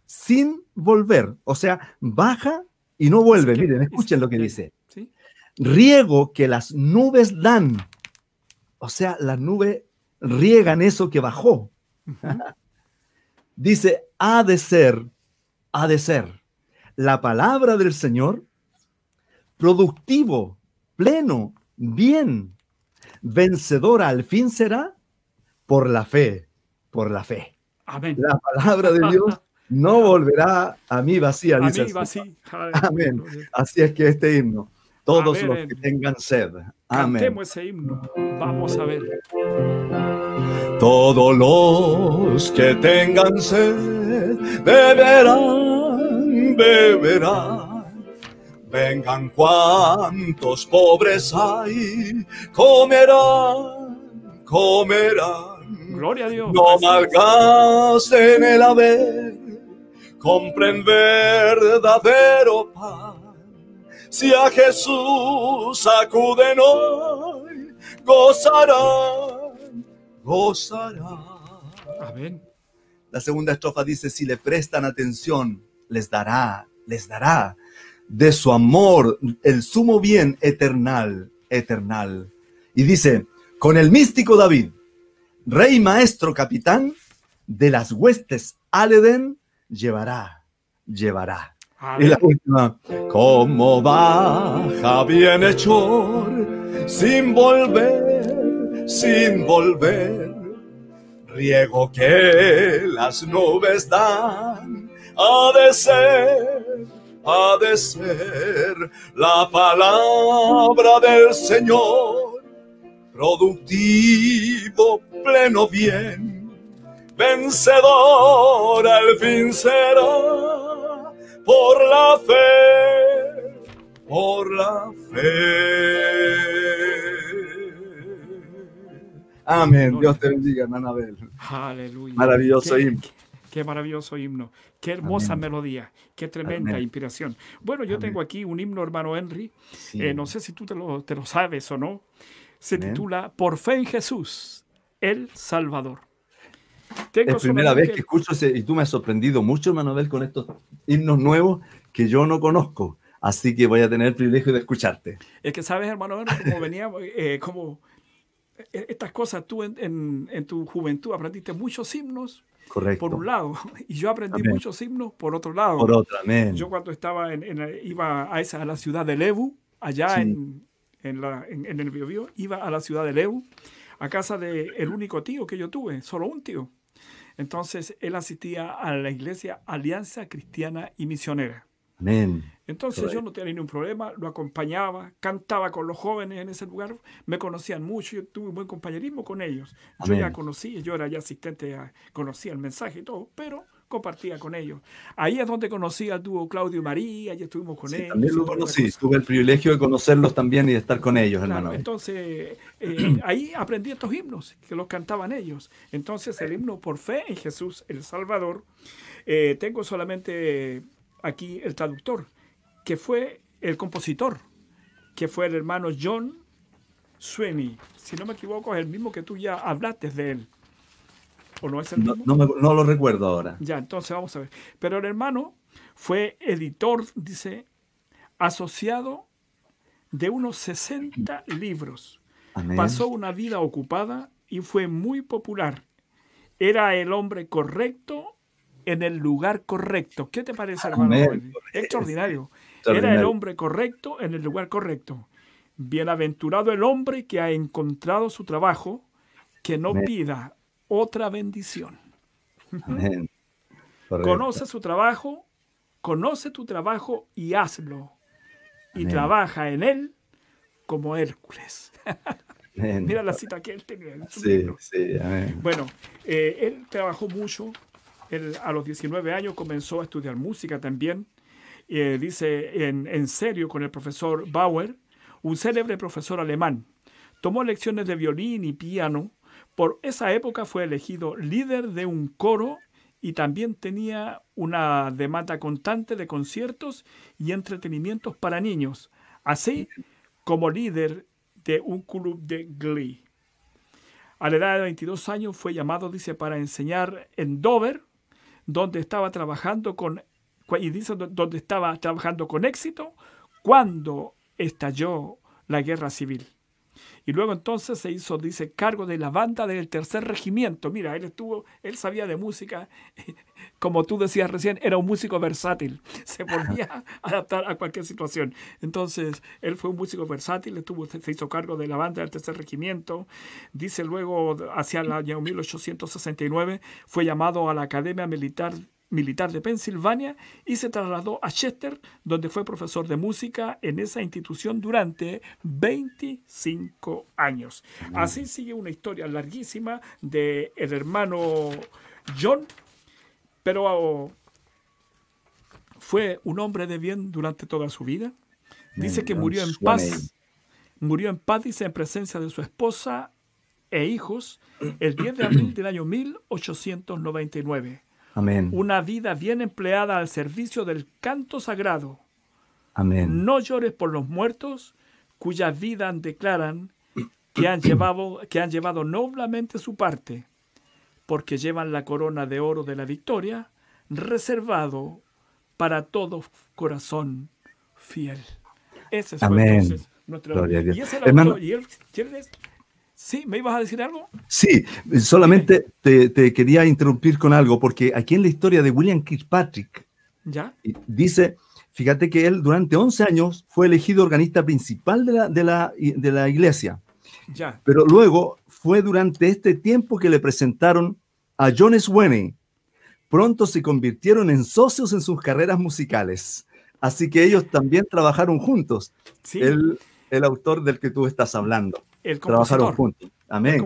sin volver, o sea, baja y no vuelve. Miren, escuchen lo que dice. Riego que las nubes dan. O sea, las nubes riegan eso que bajó. [laughs] dice, ha de ser, ha de ser la palabra del Señor productivo, pleno, bien, vencedora al fin será por la fe, por la fe. Amén. La palabra de Dios no volverá a mí vacía, dice. A mí vacía. Amén. Así es que este himno, todos los que tengan sed. Amén. Cantemos ese himno. Vamos a ver. Todos los que tengan sed beberán, beberán Vengan cuantos pobres hay, comerán, comerán. Gloria a Dios. No malgasten el haber, compren verdadero pan. Si a Jesús acuden hoy, gozarán, gozarán. Amén. La segunda estrofa dice, si le prestan atención, les dará, les dará de su amor, el sumo bien eternal, eternal. Y dice, con el místico David, rey maestro capitán de las huestes Aleden, llevará, llevará. Y la última, como baja bienhechor, sin volver, sin volver, riego que las nubes dan, ha de ser ha de ser la palabra del Señor, productivo, pleno bien, vencedor al fin será por la fe, por la fe. Amén. Dios te bendiga, Anabel. Aleluya. Maravilloso himno. Qué maravilloso himno. Qué hermosa melodía, qué tremenda inspiración. Bueno, yo tengo aquí un himno, hermano Henry. Eh, no sé si tú te lo, te lo sabes o no. Se titula Por fe en Jesús, el Salvador. Tengo es primera vez que, escucho ese, y tú me has sorprendido mucho, hermano con estos himnos nuevos que yo no conozco. Así que voy a tener el privilegio de escucharte. Es que sabes, hermano Henry, como venía, eh, como eh, estas cosas, tú en, en tu juventud aprendiste muchos himnos por un lado, [laughs] y yo aprendí muchos himnos por otro lado. Por otro, amén. Yo cuando estaba en, iba a, esa, a la ciudad de Lebu, allá en, en, el Biobío, iba a la ciudad de Lebu, a casa del el único tío que yo tuve, solo un tío. Entonces él asistía a la iglesia Alianza Cristiana y Misionera. Entonces yo no tenía ningún problema, lo acompañaba, cantaba con los jóvenes en ese lugar, me conocían mucho, yo tuve un buen compañerismo con ellos. Yo ya conocía, yo era ya asistente, conocía el mensaje y todo, pero compartía con ellos. Ahí es donde conocí al dúo Claudio y María, y estuvimos con ellos. También lo conocí, tuve el privilegio de conocerlos también y de estar con ellos, hermano. Entonces, eh, [clears throat] ahí aprendí estos himnos, que los cantaban ellos. Entonces, el himno por fe en Jesús, el Salvador, eh, tengo solamente aquí el traductor, que fue el compositor, que fue el hermano John Sweeney. Si no me equivoco, es el mismo que tú ya hablaste de él. ¿O no es el mismo? No, lo recuerdo ahora. Ya, entonces vamos a ver. Pero el hermano fue editor, dice, asociado de unos 60 libros. Pasó una vida ocupada y fue muy popular. Era el hombre correcto en el lugar correcto. ¿Qué te parece, hermano? Extraordinario. Era el hombre correcto en el lugar correcto. Bienaventurado el hombre que ha encontrado su trabajo, que no pida otra bendición. [laughs] Conoce su trabajo, conoce tu trabajo y hazlo. Y trabaja en él como Hércules. [laughs] Mira la cita que él tenía. En sí, sí, Bueno, eh, él trabajó mucho a los 19 años comenzó a estudiar música también. Eh, dice en, en serio con el profesor Bauer, un célebre profesor alemán. Tomó lecciones de violín y piano. Por esa época fue elegido líder de un coro y también tenía una demanda constante de conciertos y entretenimientos para niños. Así como líder de un club de Glee. A la edad de 22 años fue llamado, dice, para enseñar en Dover, donde estaba trabajando con, y dice, donde estaba trabajando con éxito, cuando estalló la guerra civil. Y luego entonces se hizo, dice, cargo de la banda del tercer regimiento. Mira, él estuvo, él sabía de música, [laughs] como tú decías recién, era un músico versátil, [laughs] se podía [laughs] adaptar a cualquier situación. Entonces, él fue un músico versátil, estuvo, se hizo cargo de la banda del tercer regimiento. Dice luego, hacia el año 1869, fue llamado a la Academia Militar militar de Pensilvania y se trasladó a Chester, donde fue profesor de música en esa institución durante 25 años. Así sigue una historia larguísima de el hermano John, pero fue un hombre de bien durante toda su vida. Dice que murió en paz. Murió en paz, dice, en presencia de su esposa e hijos el 10 de abril del año 1899. Una vida bien empleada al servicio del canto sagrado. Amén. No llores por los muertos, cuya vida declaran que han, llevado, que han llevado noblemente su parte, porque llevan la corona de oro de la victoria, reservado para todo corazón fiel. Ese es Amén. nuestro... Y ese Sí, ¿me ibas a decir algo? Sí, solamente te, quería interrumpir con algo, porque aquí en la historia de William Kirkpatrick, ¿Ya? dice, fíjate que él durante 11 años fue elegido organista principal de la, de la, de la iglesia. Ya. Pero luego fue durante este tiempo que le presentaron a John Swaney. Pronto se convirtieron en socios en sus carreras musicales. Así que ellos también trabajaron juntos. Sí. El, el autor del que tú estás hablando. El compositor. juntos. Amén. El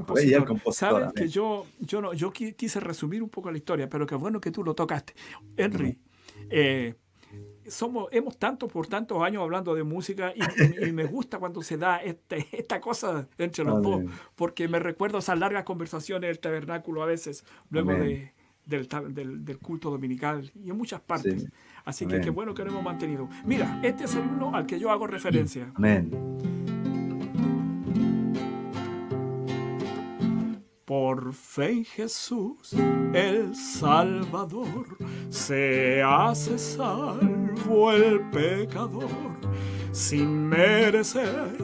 compositor. Sabes que yo, yo, no, yo quise resumir un poco la historia, pero qué bueno que tú lo tocaste. Henry, eh, somos, hemos tanto por tantos años hablando de música y, me gusta cuando se da este, esta cosa entre los dos, porque me recuerdo esas largas conversaciones del tabernáculo a veces, luego de, del, del, culto dominical y en muchas partes. Así que qué bueno que lo hemos mantenido. Mira, este es el himno al que yo hago referencia. Amén. Por fe en Jesús, el Salvador, se hace salvo el pecador, sin merecer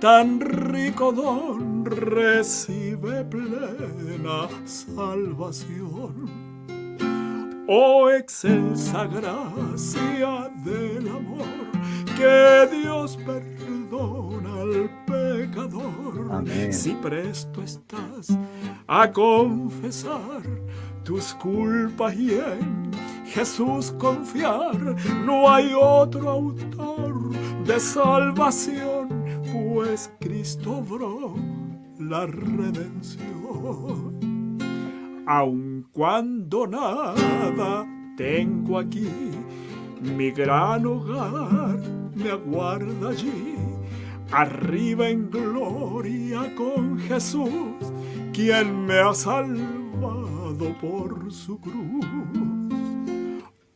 tan rico don, recibe plena salvación. Oh excelsa gracia del amor, que Dios perdona al pecador. Si presto estás a confesar tus culpas y en Jesús confiar, no hay otro autor de salvación, pues Cristo obró la redención. Aun cuando nada tengo aquí, mi gran hogar me aguarda allí, arriba en gloria con Jesús quien me ha salvado por su cruz.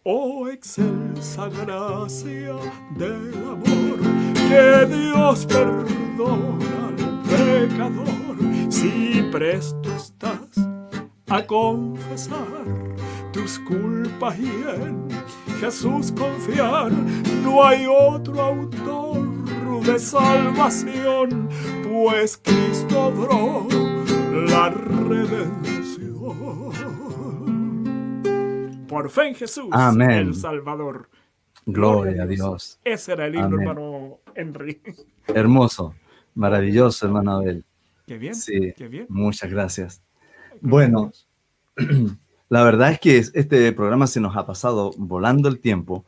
Oh excelsa gracia del amor, que Dios perdona al pecador, si presto estás a confesar tus culpas y en Jesús confiar, no hay otro autor de salvación, pues Cristo obró la redención. Por fe en Jesús, el Salvador. Gloria, a Dios. Ese era el himno, hermano Henry. Hermoso, maravilloso, hermano Abel. Qué bien, sí, qué bien. Muchas gracias. Bueno, [clears throat] la verdad es que este programa se nos ha pasado volando el tiempo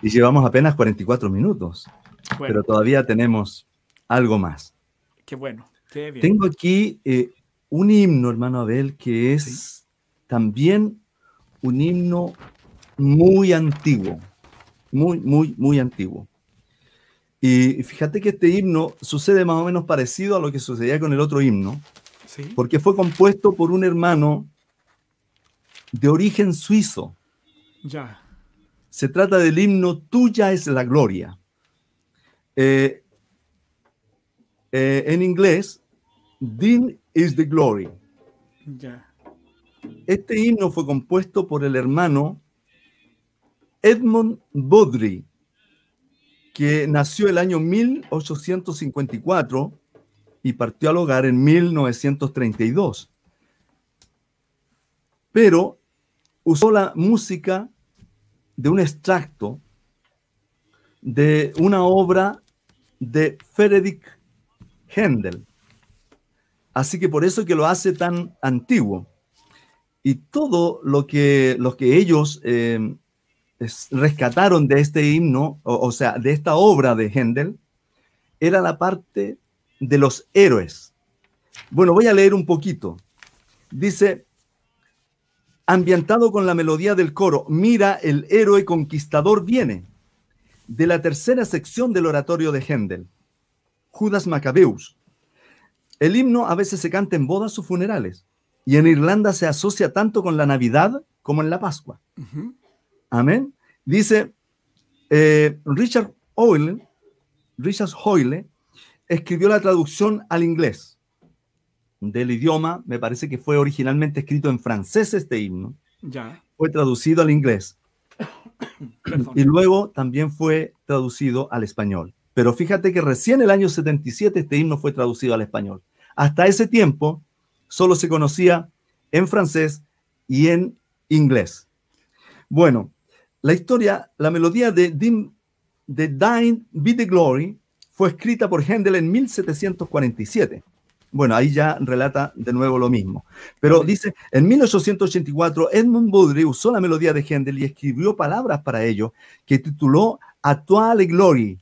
y llevamos apenas 44 minutos, pero todavía tenemos algo más. Qué bueno. Tengo aquí eh, un himno, hermano Abel, que es también un himno muy antiguo, muy, muy, muy antiguo. Y fíjate que este himno sucede más o menos parecido a lo que sucedía con el otro himno, porque fue compuesto por un hermano de origen suizo. Ya. Se trata del himno Tuya es la gloria. Eh, eh, en inglés, Din is the Glory. Este himno fue compuesto por el hermano Edmund Bodry, que nació el año 1854 y partió al hogar en 1932. Pero usó la música de un extracto de una obra de Friedrich Händel. Así que por eso que lo hace tan antiguo. Y todo lo que, lo que ellos eh, rescataron de este himno, o, sea, de esta obra de Händel, era la parte de los héroes. Bueno, voy a leer un poquito. Dice, ambientado con la melodía del coro, mira, el héroe conquistador viene, de la tercera sección del oratorio de Händel, Judas Macabeus. El himno a veces se canta en bodas o funerales, y en Irlanda se asocia tanto con la Navidad como en la Pascua. Amén. Dice eh, Richard Hoyle, Richard Hoyle escribió la traducción al inglés del idioma, me parece que fue originalmente escrito en francés este himno. Ya. Fue traducido al inglés. [coughs] y luego también fue traducido al español. Pero fíjate que recién en el año 77 este himno fue traducido al español. Hasta ese tiempo solo se conocía en francés y en inglés. Bueno, la historia, la melodía de, Dim, de Dine Be the Glory fue escrita por Händel en 1747. Bueno, ahí ya relata de nuevo lo mismo. Pero dice, en 1884 Edmund Budry usó la melodía de Händel y escribió palabras para ello que tituló A toi le glorie,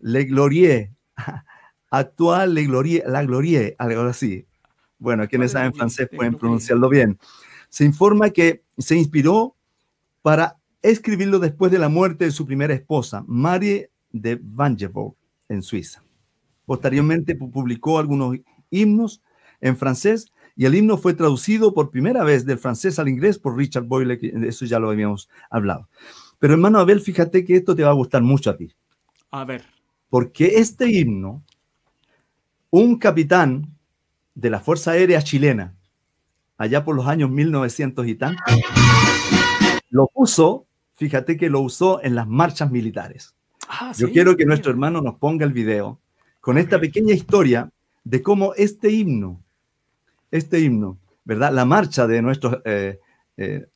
le glorie, [laughs] a toi le glorie, la glorie, algo así. Bueno, quienes saben francés pueden pronunciarlo bien. Se informa que se inspiró para escribirlo después de la muerte de su primera esposa, Marie de Vangevoort, en Suiza. Posteriormente publicó algunos himnos en francés y el himno fue traducido por primera vez del francés al inglés por Richard Boyle, que eso ya lo habíamos hablado. Pero hermano Abel, fíjate que esto te va a gustar mucho a ti. A ver. Porque este himno, un capitán de la Fuerza Aérea chilena, allá por los años 1900 y tanto, lo puso fíjate que lo usó en las marchas militares. Ah, Yo quiero que nuestro hermano nos ponga el video con esta pequeña historia de cómo este himno, este himno, ¿verdad? La marcha de nuestros eh, eh,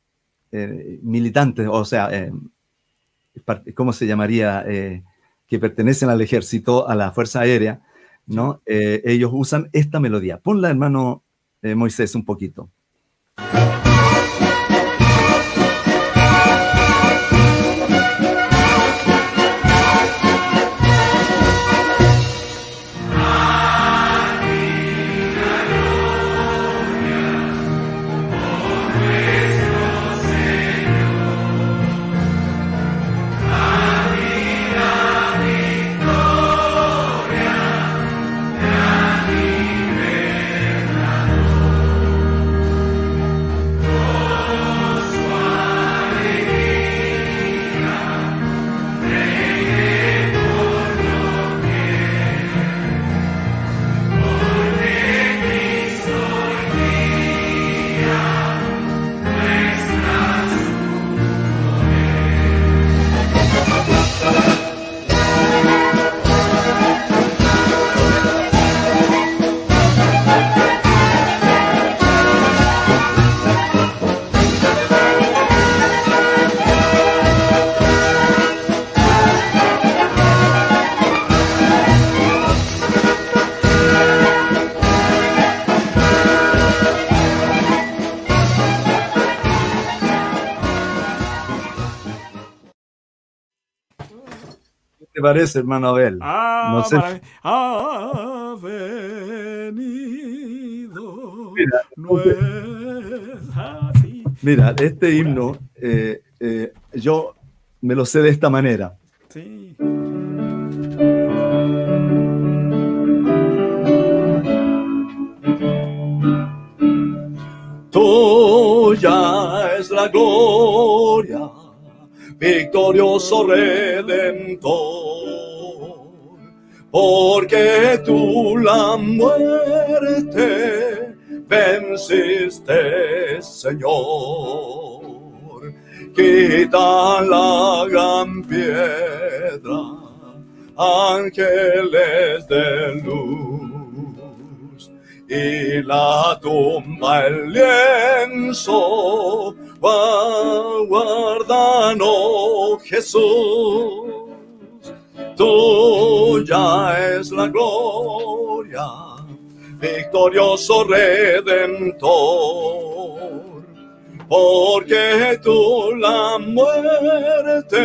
eh, militantes, o sea, ¿cómo se llamaría? que pertenecen al ejército, a la Fuerza Aérea, ¿no? ellos usan esta melodía. Ponla, hermano Moisés, un poquito. Parece, hermano Abel? Ah, no sé. Ha venido. Mira, mira este himno, eh, eh, yo me lo sé de esta manera. Sí. Tuya es la gloria victorioso redentor porque tú la muerte venciste, Señor. Quita la gran piedra, ángeles de luz, y la tumba, el lienzo, guardan, oh Jesús tuya es la gloria, victorioso redentor, porque tú la muerte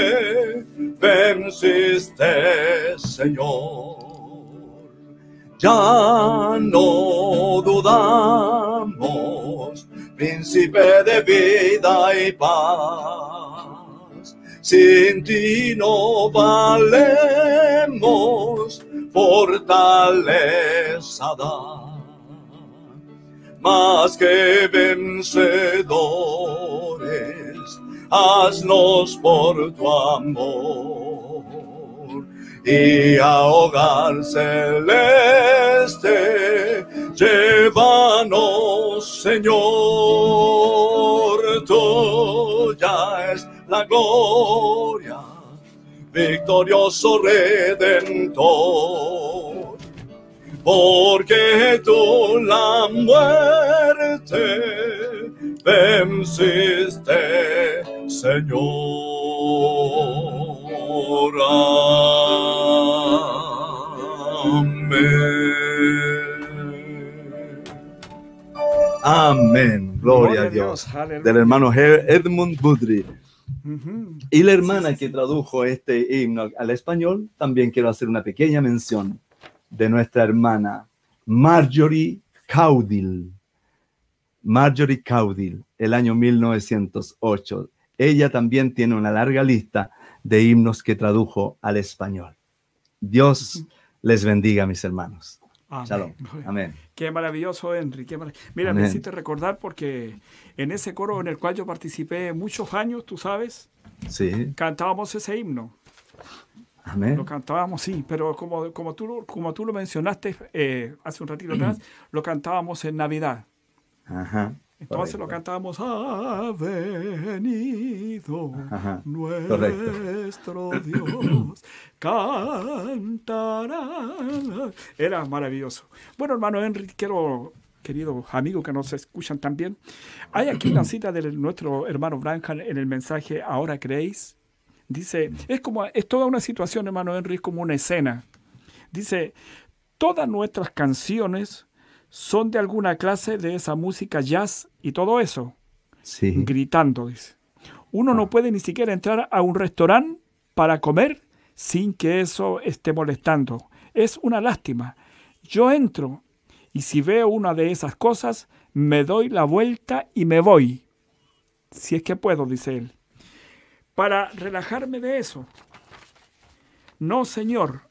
venciste, Señor. Ya no dudamos, príncipe de vida y paz sin ti no valemos, fortaleza da. Más que vencedores, haznos por tu amor y a hogar celeste, llévanos, Señor, tuya es la gloria, victorioso redentor, porque tú la muerte venciste, Señor. Amén. Amén. Gloria, a Dios. Del hermano Edmund Budry. Y la hermana que tradujo este himno al español, también quiero hacer una pequeña mención de nuestra hermana Marjorie Caudil. Marjorie Caudil, el año 1908. Ella también tiene una larga lista de himnos que tradujo al español. Dios les bendiga, mis hermanos. Amén. Amén. Qué maravilloso, Henry. Mira, me hiciste recordar porque en ese coro en el cual yo participé muchos años, tú sabes, sí. cantábamos ese himno. Amén. Lo cantábamos, sí, pero como, como, tú, como tú lo mencionaste eh, hace un ratito atrás, [clears throat] lo cantábamos en Navidad. Ajá. Entonces lo cantábamos, ha venido nuestro Dios, cantará. Era maravilloso. Bueno, hermano Henry, quiero, queridos amigos que nos escuchan también, hay aquí una cita de nuestro hermano Branham en el mensaje Ahora creéis. Dice, es como, es toda una situación, hermano Henry, es como una escena. Dice, todas nuestras canciones son de alguna clase de esa música jazz y todo eso. Sí. Gritando, dice. Uno no ah. puede ni siquiera entrar a un restaurante para comer sin que eso esté molestando. Es una lástima. Yo entro y si veo una de esas cosas, me doy la vuelta y me voy. Si es que puedo, dice él. Para relajarme de eso. No, señor,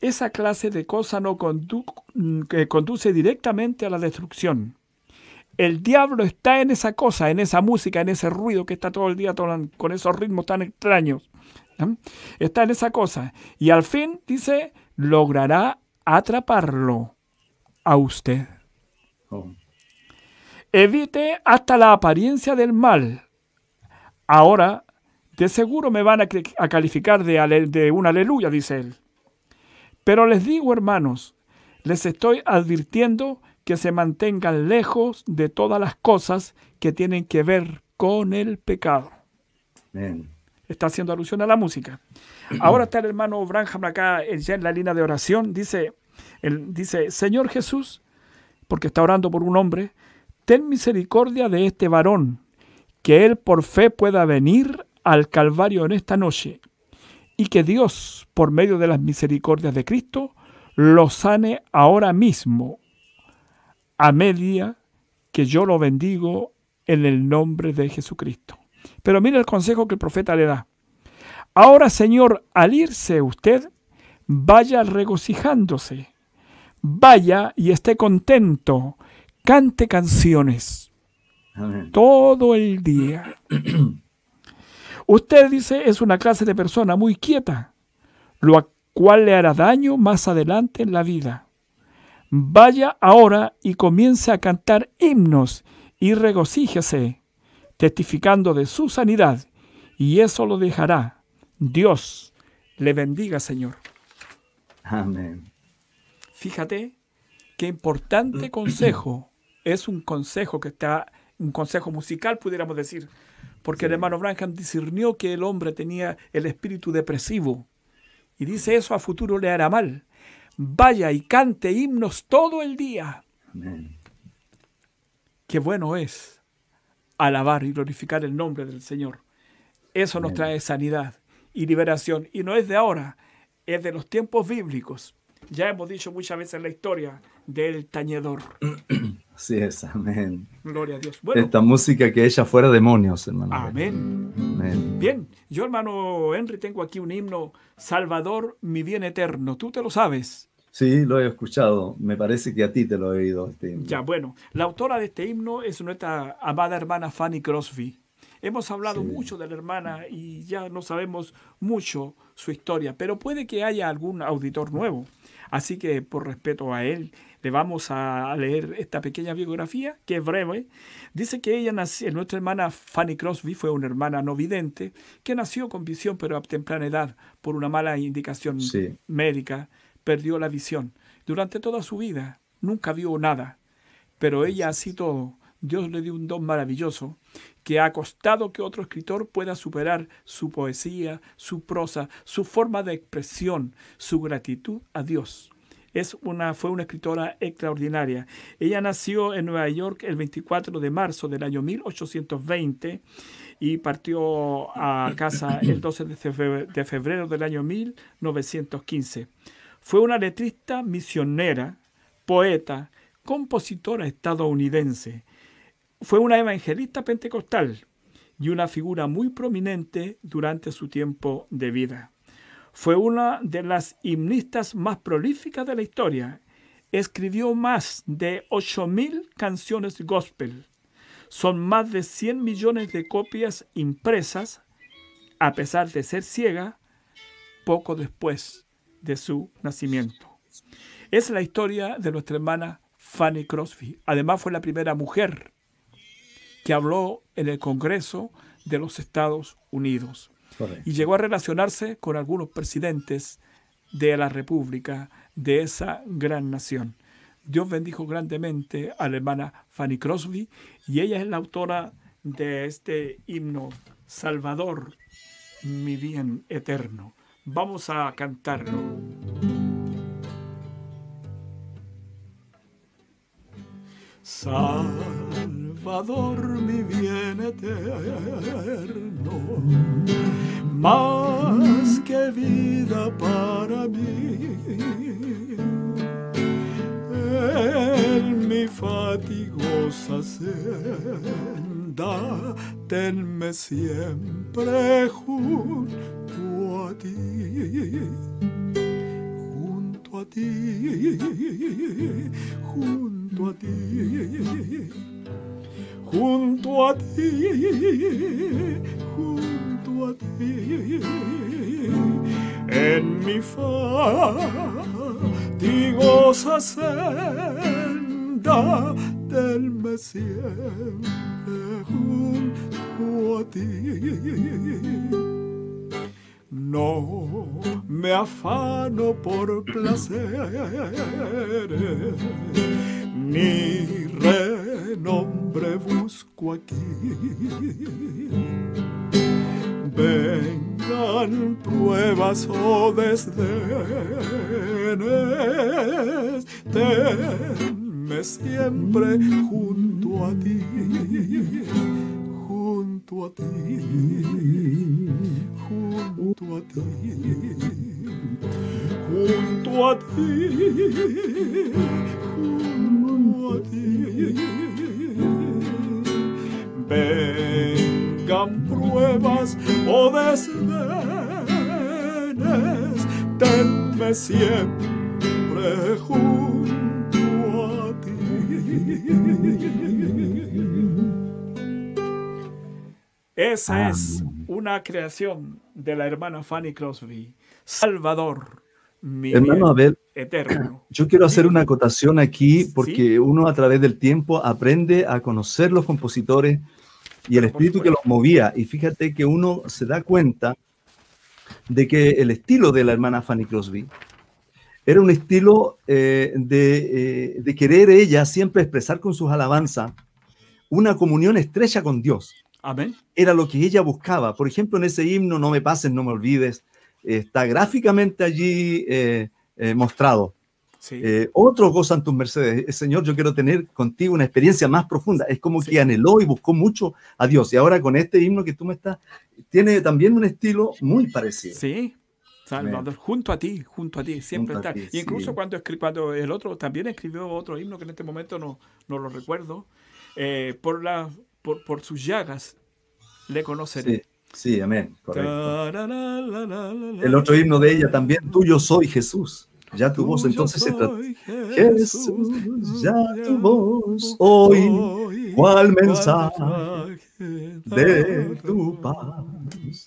esa clase de cosa no mm, conduce directamente a la destrucción. El diablo está en esa cosa, en esa música, en ese ruido que está todo el día con esos ritmos tan extraños. Está en esa cosa. Y al fin, dice, logrará atraparlo a usted. Oh. Evite hasta la apariencia del mal. Ahora, de seguro me van a, calificar de, de un aleluya, dice él. Pero les digo, hermanos, les estoy advirtiendo que se mantengan lejos de todas las cosas que tienen que ver con el pecado. Está haciendo alusión a la música. Ahora está el hermano Branham acá ya en la línea de oración. Dice, él dice, Señor Jesús, porque está orando por un hombre, ten misericordia de este varón, que él por fe pueda venir al Calvario en esta noche y que Dios, por medio de las misericordias de Cristo, lo sane ahora mismo, a media que yo lo bendigo en el nombre de Jesucristo. Pero mire el consejo que el profeta le da. Ahora, Señor, al irse usted, vaya regocijándose, vaya y esté contento, cante canciones todo el día. [clears throat] Usted dice es una clase de persona muy quieta, lo cual le hará daño más adelante en la vida. Vaya ahora y comience a cantar himnos y regocíjese, testificando de su sanidad, y eso lo dejará. Dios le bendiga, Señor. Amén. Fíjate qué importante [clears throat] consejo. Es un consejo que está, un consejo musical, pudiéramos decir, porque el hermano Branham discernió que el hombre tenía el espíritu depresivo. Y dice eso a futuro le hará mal. Vaya y cante himnos todo el día. Amén. Qué bueno es alabar y glorificar el nombre del Señor. Eso nos trae sanidad y liberación. Y no es de ahora, es de los tiempos bíblicos. Ya hemos dicho muchas veces la historia del tañedor. [clears throat] Así es, amén. Gloria a Dios. Esta música que ella fuera demonios, hermano. Amén. amén. Bien, yo hermano Henry tengo aquí un himno, Salvador, mi bien eterno. Tú te lo sabes. Sí, lo he escuchado. Me parece que a ti te lo he oído. Este Ya, bueno. La autora de este himno es nuestra amada hermana Fanny Crosby. Hemos hablado mucho de la hermana y ya no sabemos mucho su historia, pero puede que haya algún auditor nuevo. Así que por respeto a él, le vamos a leer esta pequeña biografía, que es breve. Dice que ella nació, nuestra hermana Fanny Crosby fue una hermana no vidente que nació con visión pero a temprana edad por una mala indicación médica, perdió la visión. Durante toda su vida nunca vio nada, pero ella así todo, Dios le dio un don maravilloso que ha costado que otro escritor pueda superar su poesía, su prosa, su forma de expresión, su gratitud a Dios. Fue una escritora extraordinaria. Ella nació en Nueva York el 24 de marzo del año 1820 y partió a casa el 12 de febrero del año 1915. Fue una letrista misionera, poeta, compositora estadounidense fue una evangelista pentecostal y una figura muy prominente durante su tiempo de vida. Fue una de las himnistas más prolíficas de la historia. Escribió más de 8.000 canciones gospel. Son más de 100 millones de copias impresas, a pesar de ser ciega, poco después de su nacimiento. Es la historia de nuestra hermana Fanny Crosby. Además fue la primera mujer que habló en el Congreso de los Estados Unidos. Y llegó a relacionarse con algunos presidentes de la República de esa gran nación. Dios bendijo grandemente a la hermana Fanny Crosby y ella es la autora de este himno, Salvador, mi bien eterno. Vamos a cantarlo. Salvador, mi bien eterno, más que vida para mí. En mi fatigosa senda, tenme siempre junto a ti. Junto a ti, junto a ti junto a ti, junto a ti, en mi fatigosa senda del siempre junto a ti. No me afano por placer ni renombre busco aquí. Vengan pruebas o desdenes, tenme siempre junto a ti, junto a ti, junto a ti, junto a ti. Junto a ti. Vengan pruebas o desdenes, tenme siempre junto a ti. Esa es una creación de la hermana Fanny Crosby. Salvador, mi Hermano Abel, eterno. [clears throat] yo quiero hacer una acotación aquí porque uno a través del tiempo aprende a conocer los compositores y el espíritu que los movía. Y fíjate que uno se da cuenta de que el estilo de la hermana Fanny Crosby era un estilo eh, de, eh, de querer ella siempre expresar con sus alabanzas una comunión estrecha con Dios. Amén. Era lo que ella buscaba. Por ejemplo, en ese himno, No me pases, no me olvides, está gráficamente allí eh, eh, mostrado. Sí. Eh, otros gozan tus mercedes. Eh, Señor, yo quiero tener contigo una experiencia más profunda. Es como Sí. que anheló y buscó mucho a Dios. Y ahora con este himno que tú me estás, tiene también un estilo muy parecido. Sí. Salvador, junto a ti, junto a ti, siempre Junto ti, Y incluso sí. cuando, cuando el otro también escribió otro himno que en este momento no, no lo recuerdo, eh, por, la, por, por sus llagas le conoceré. Sí, amén. Correcto. El otro himno de ella también, tuyo soy Jesús. Ya tu voz entonces se trata. Jesús, ya tu voz hoy, cuál mensaje de tu paz.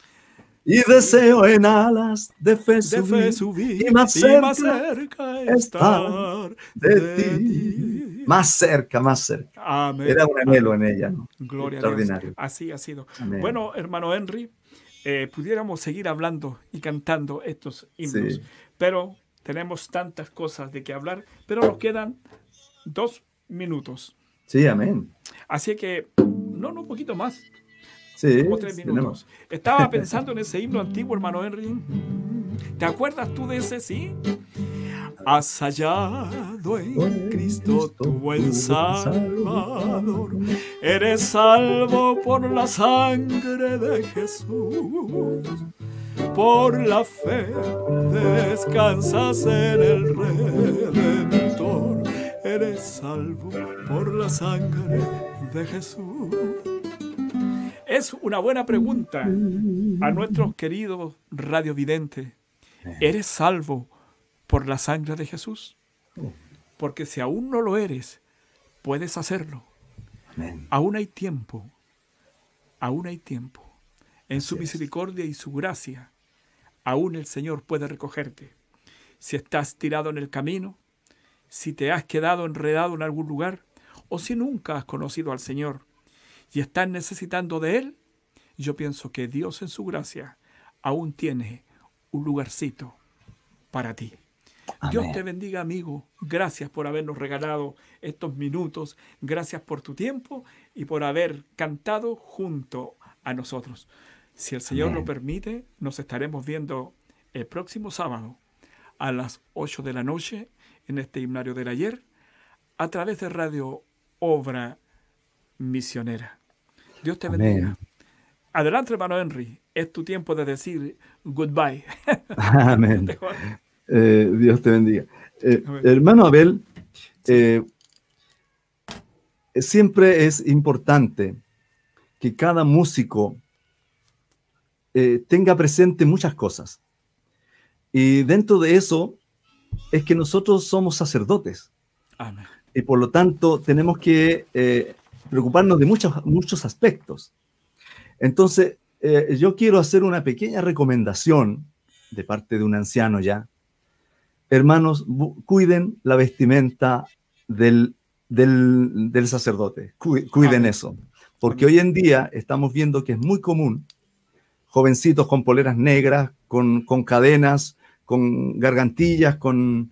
Y deseo en alas de fe subir, y más cerca estar de ti. Más cerca, más cerca. Amén. Era un anhelo en ella. ¿no? Gloria a Dios. Extraordinario. Así ha sido. Amén. Bueno, hermano Henry, eh, pudiéramos seguir hablando y cantando estos himnos, Sí. pero tenemos tantas cosas de que hablar, pero nos quedan dos minutos. Sí, amén. Así que, no, no, un poquito más, Sí, como tres tenemos. minutos. [laughs] Estaba pensando en ese himno antiguo, hermano Henry. ¿Te acuerdas tú de ese, sí? Has hallado en Cristo tu buen Salvador. Eres salvo por la sangre de Jesús. Por la fe descansas en el Redentor. Eres salvo por la sangre de Jesús. Es una buena pregunta a nuestros queridos radiovidentes. ¿Eres salvo por la sangre de Jesús? Porque si aún no lo eres, puedes hacerlo. Aún hay tiempo. Aún hay tiempo. En su es. misericordia y su gracia, aún el Señor puede recogerte. Si estás tirado en el camino, si te has quedado enredado en algún lugar, o si nunca has conocido al Señor y estás necesitando de Él, yo pienso que Dios en su gracia aún tiene un lugarcito para ti. Dios te bendiga, amigo. Gracias por habernos regalado estos minutos. Gracias por tu tiempo y por haber cantado junto a nosotros. Si el Señor lo permite, nos estaremos viendo el próximo sábado a las 8 de la noche en este himnario del ayer a través de Radio Obra Misionera. Dios te Amén. bendiga. Adelante, hermano Henry. Es tu tiempo de decir goodbye. [laughs] Amén. [laughs] Eh, Dios te bendiga. Eh, Amén. hermano Abel, eh, siempre es importante que cada músico eh, tenga presente muchas cosas. Y dentro de eso es que nosotros somos sacerdotes Amén. y por lo tanto tenemos que eh, preocuparnos de muchos, muchos aspectos. Entonces, eh, yo quiero hacer una pequeña recomendación de parte de un anciano ya. Hermanos, cuiden la vestimenta del, del, del sacerdote, Cu- cuiden Amén. eso, porque hoy en día estamos viendo que es muy común jovencitos con poleras negras, con, con cadenas, con gargantillas, con,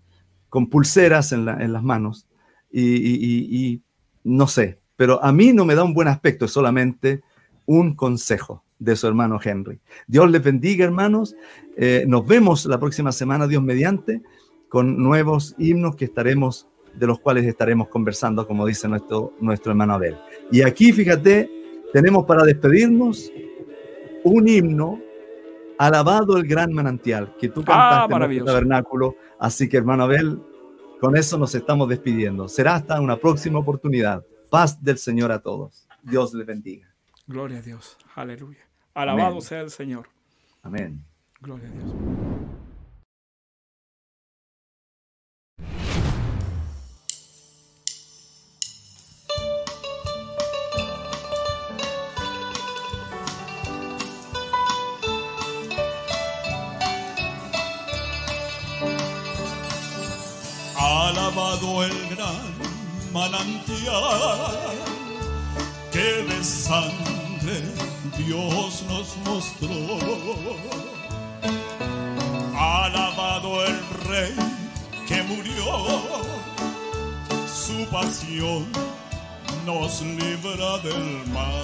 con pulseras en, la- en las manos. Y, no sé, pero a mí no me da un buen aspecto, es solamente un consejo de su hermano Henry. Dios les bendiga, hermanos. Eh, nos vemos la próxima semana, Dios mediante, con nuevos himnos que estaremos, de los cuales estaremos conversando, como dice nuestro, nuestro hermano Abel. Y aquí, fíjate, tenemos para despedirnos un himno alabado el gran manantial que tú cantaste en maravilloso. tabernáculo. Así que, hermano Abel, con eso nos estamos despidiendo. Será hasta una próxima oportunidad. Paz del Señor a todos. Dios les bendiga. Gloria a Dios. Aleluya. Alabado Amén. sea el Señor. Amén. Gloria a Dios. Alabado el gran manantial que de sangre Dios nos mostró. Alabado el rey que murió, su pasión nos libra del mal.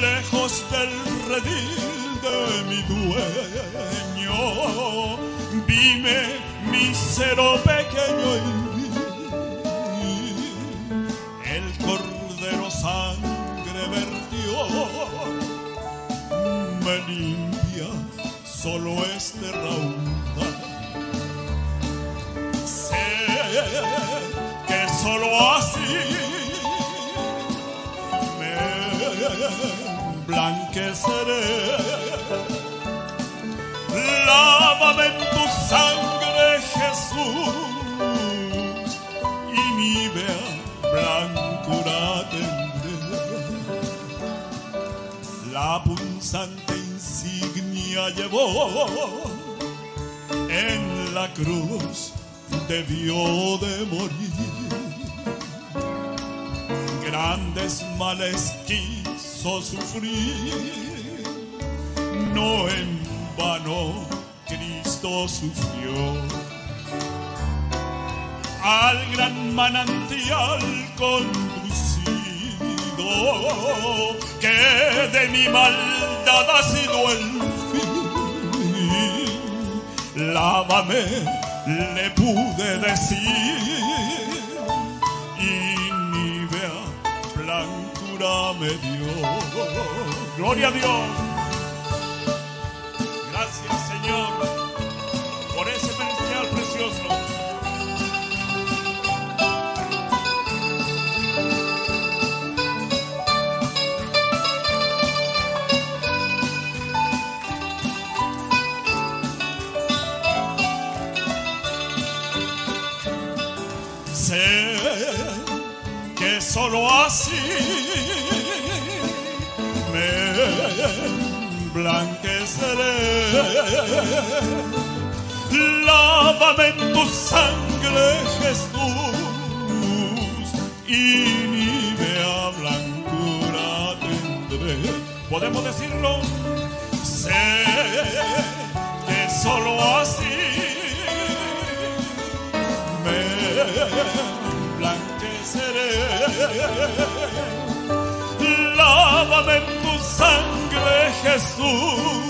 Lejos del redil de mi dueño, vime mísero pequeño y. El cordero sangre vertió, me limpia solo este raudal. Sé que solo así me blanqueceré. Lávame tu sangre, Y mi vea blancura tendré. La punzante insignia llevó en la cruz, debió de morir. Grandes males quiso sufrir, no en vano Cristo sufrió. Al gran manantial conducido, que de mi maldad ha sido el fin. Lávame, le pude decir, y ni vea blancura me dio. Gloria a Dios. Gracias, Señor, por ese solo así me blanqueceré. Lávame en tu sangre, Jesús, y mi vea blancura tendré. ¿Podemos decirlo? Sé que solo así me. Lávame en tu sangre, Jesús,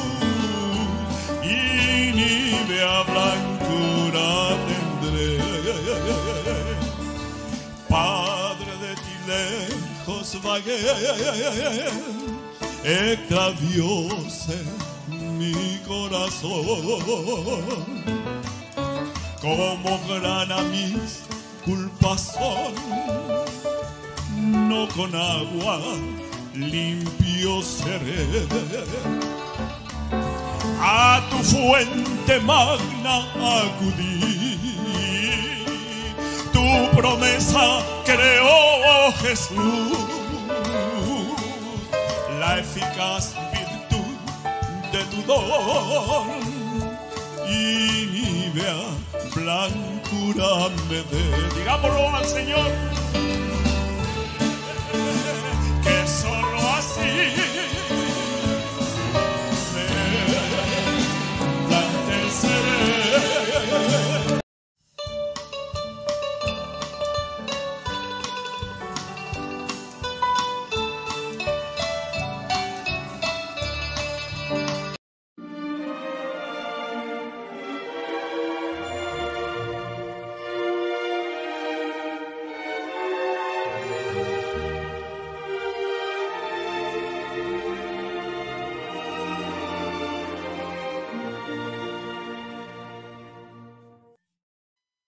y nívea blancura tendré. Padre de ti lejos vagué, extravióse mi corazón como grana mis culpas son, no con agua limpio seré. A tu fuente magna acudí, tu promesa creó Jesús, la eficaz virtud de tu don y mi blancura me dé. Digámoslo al Señor.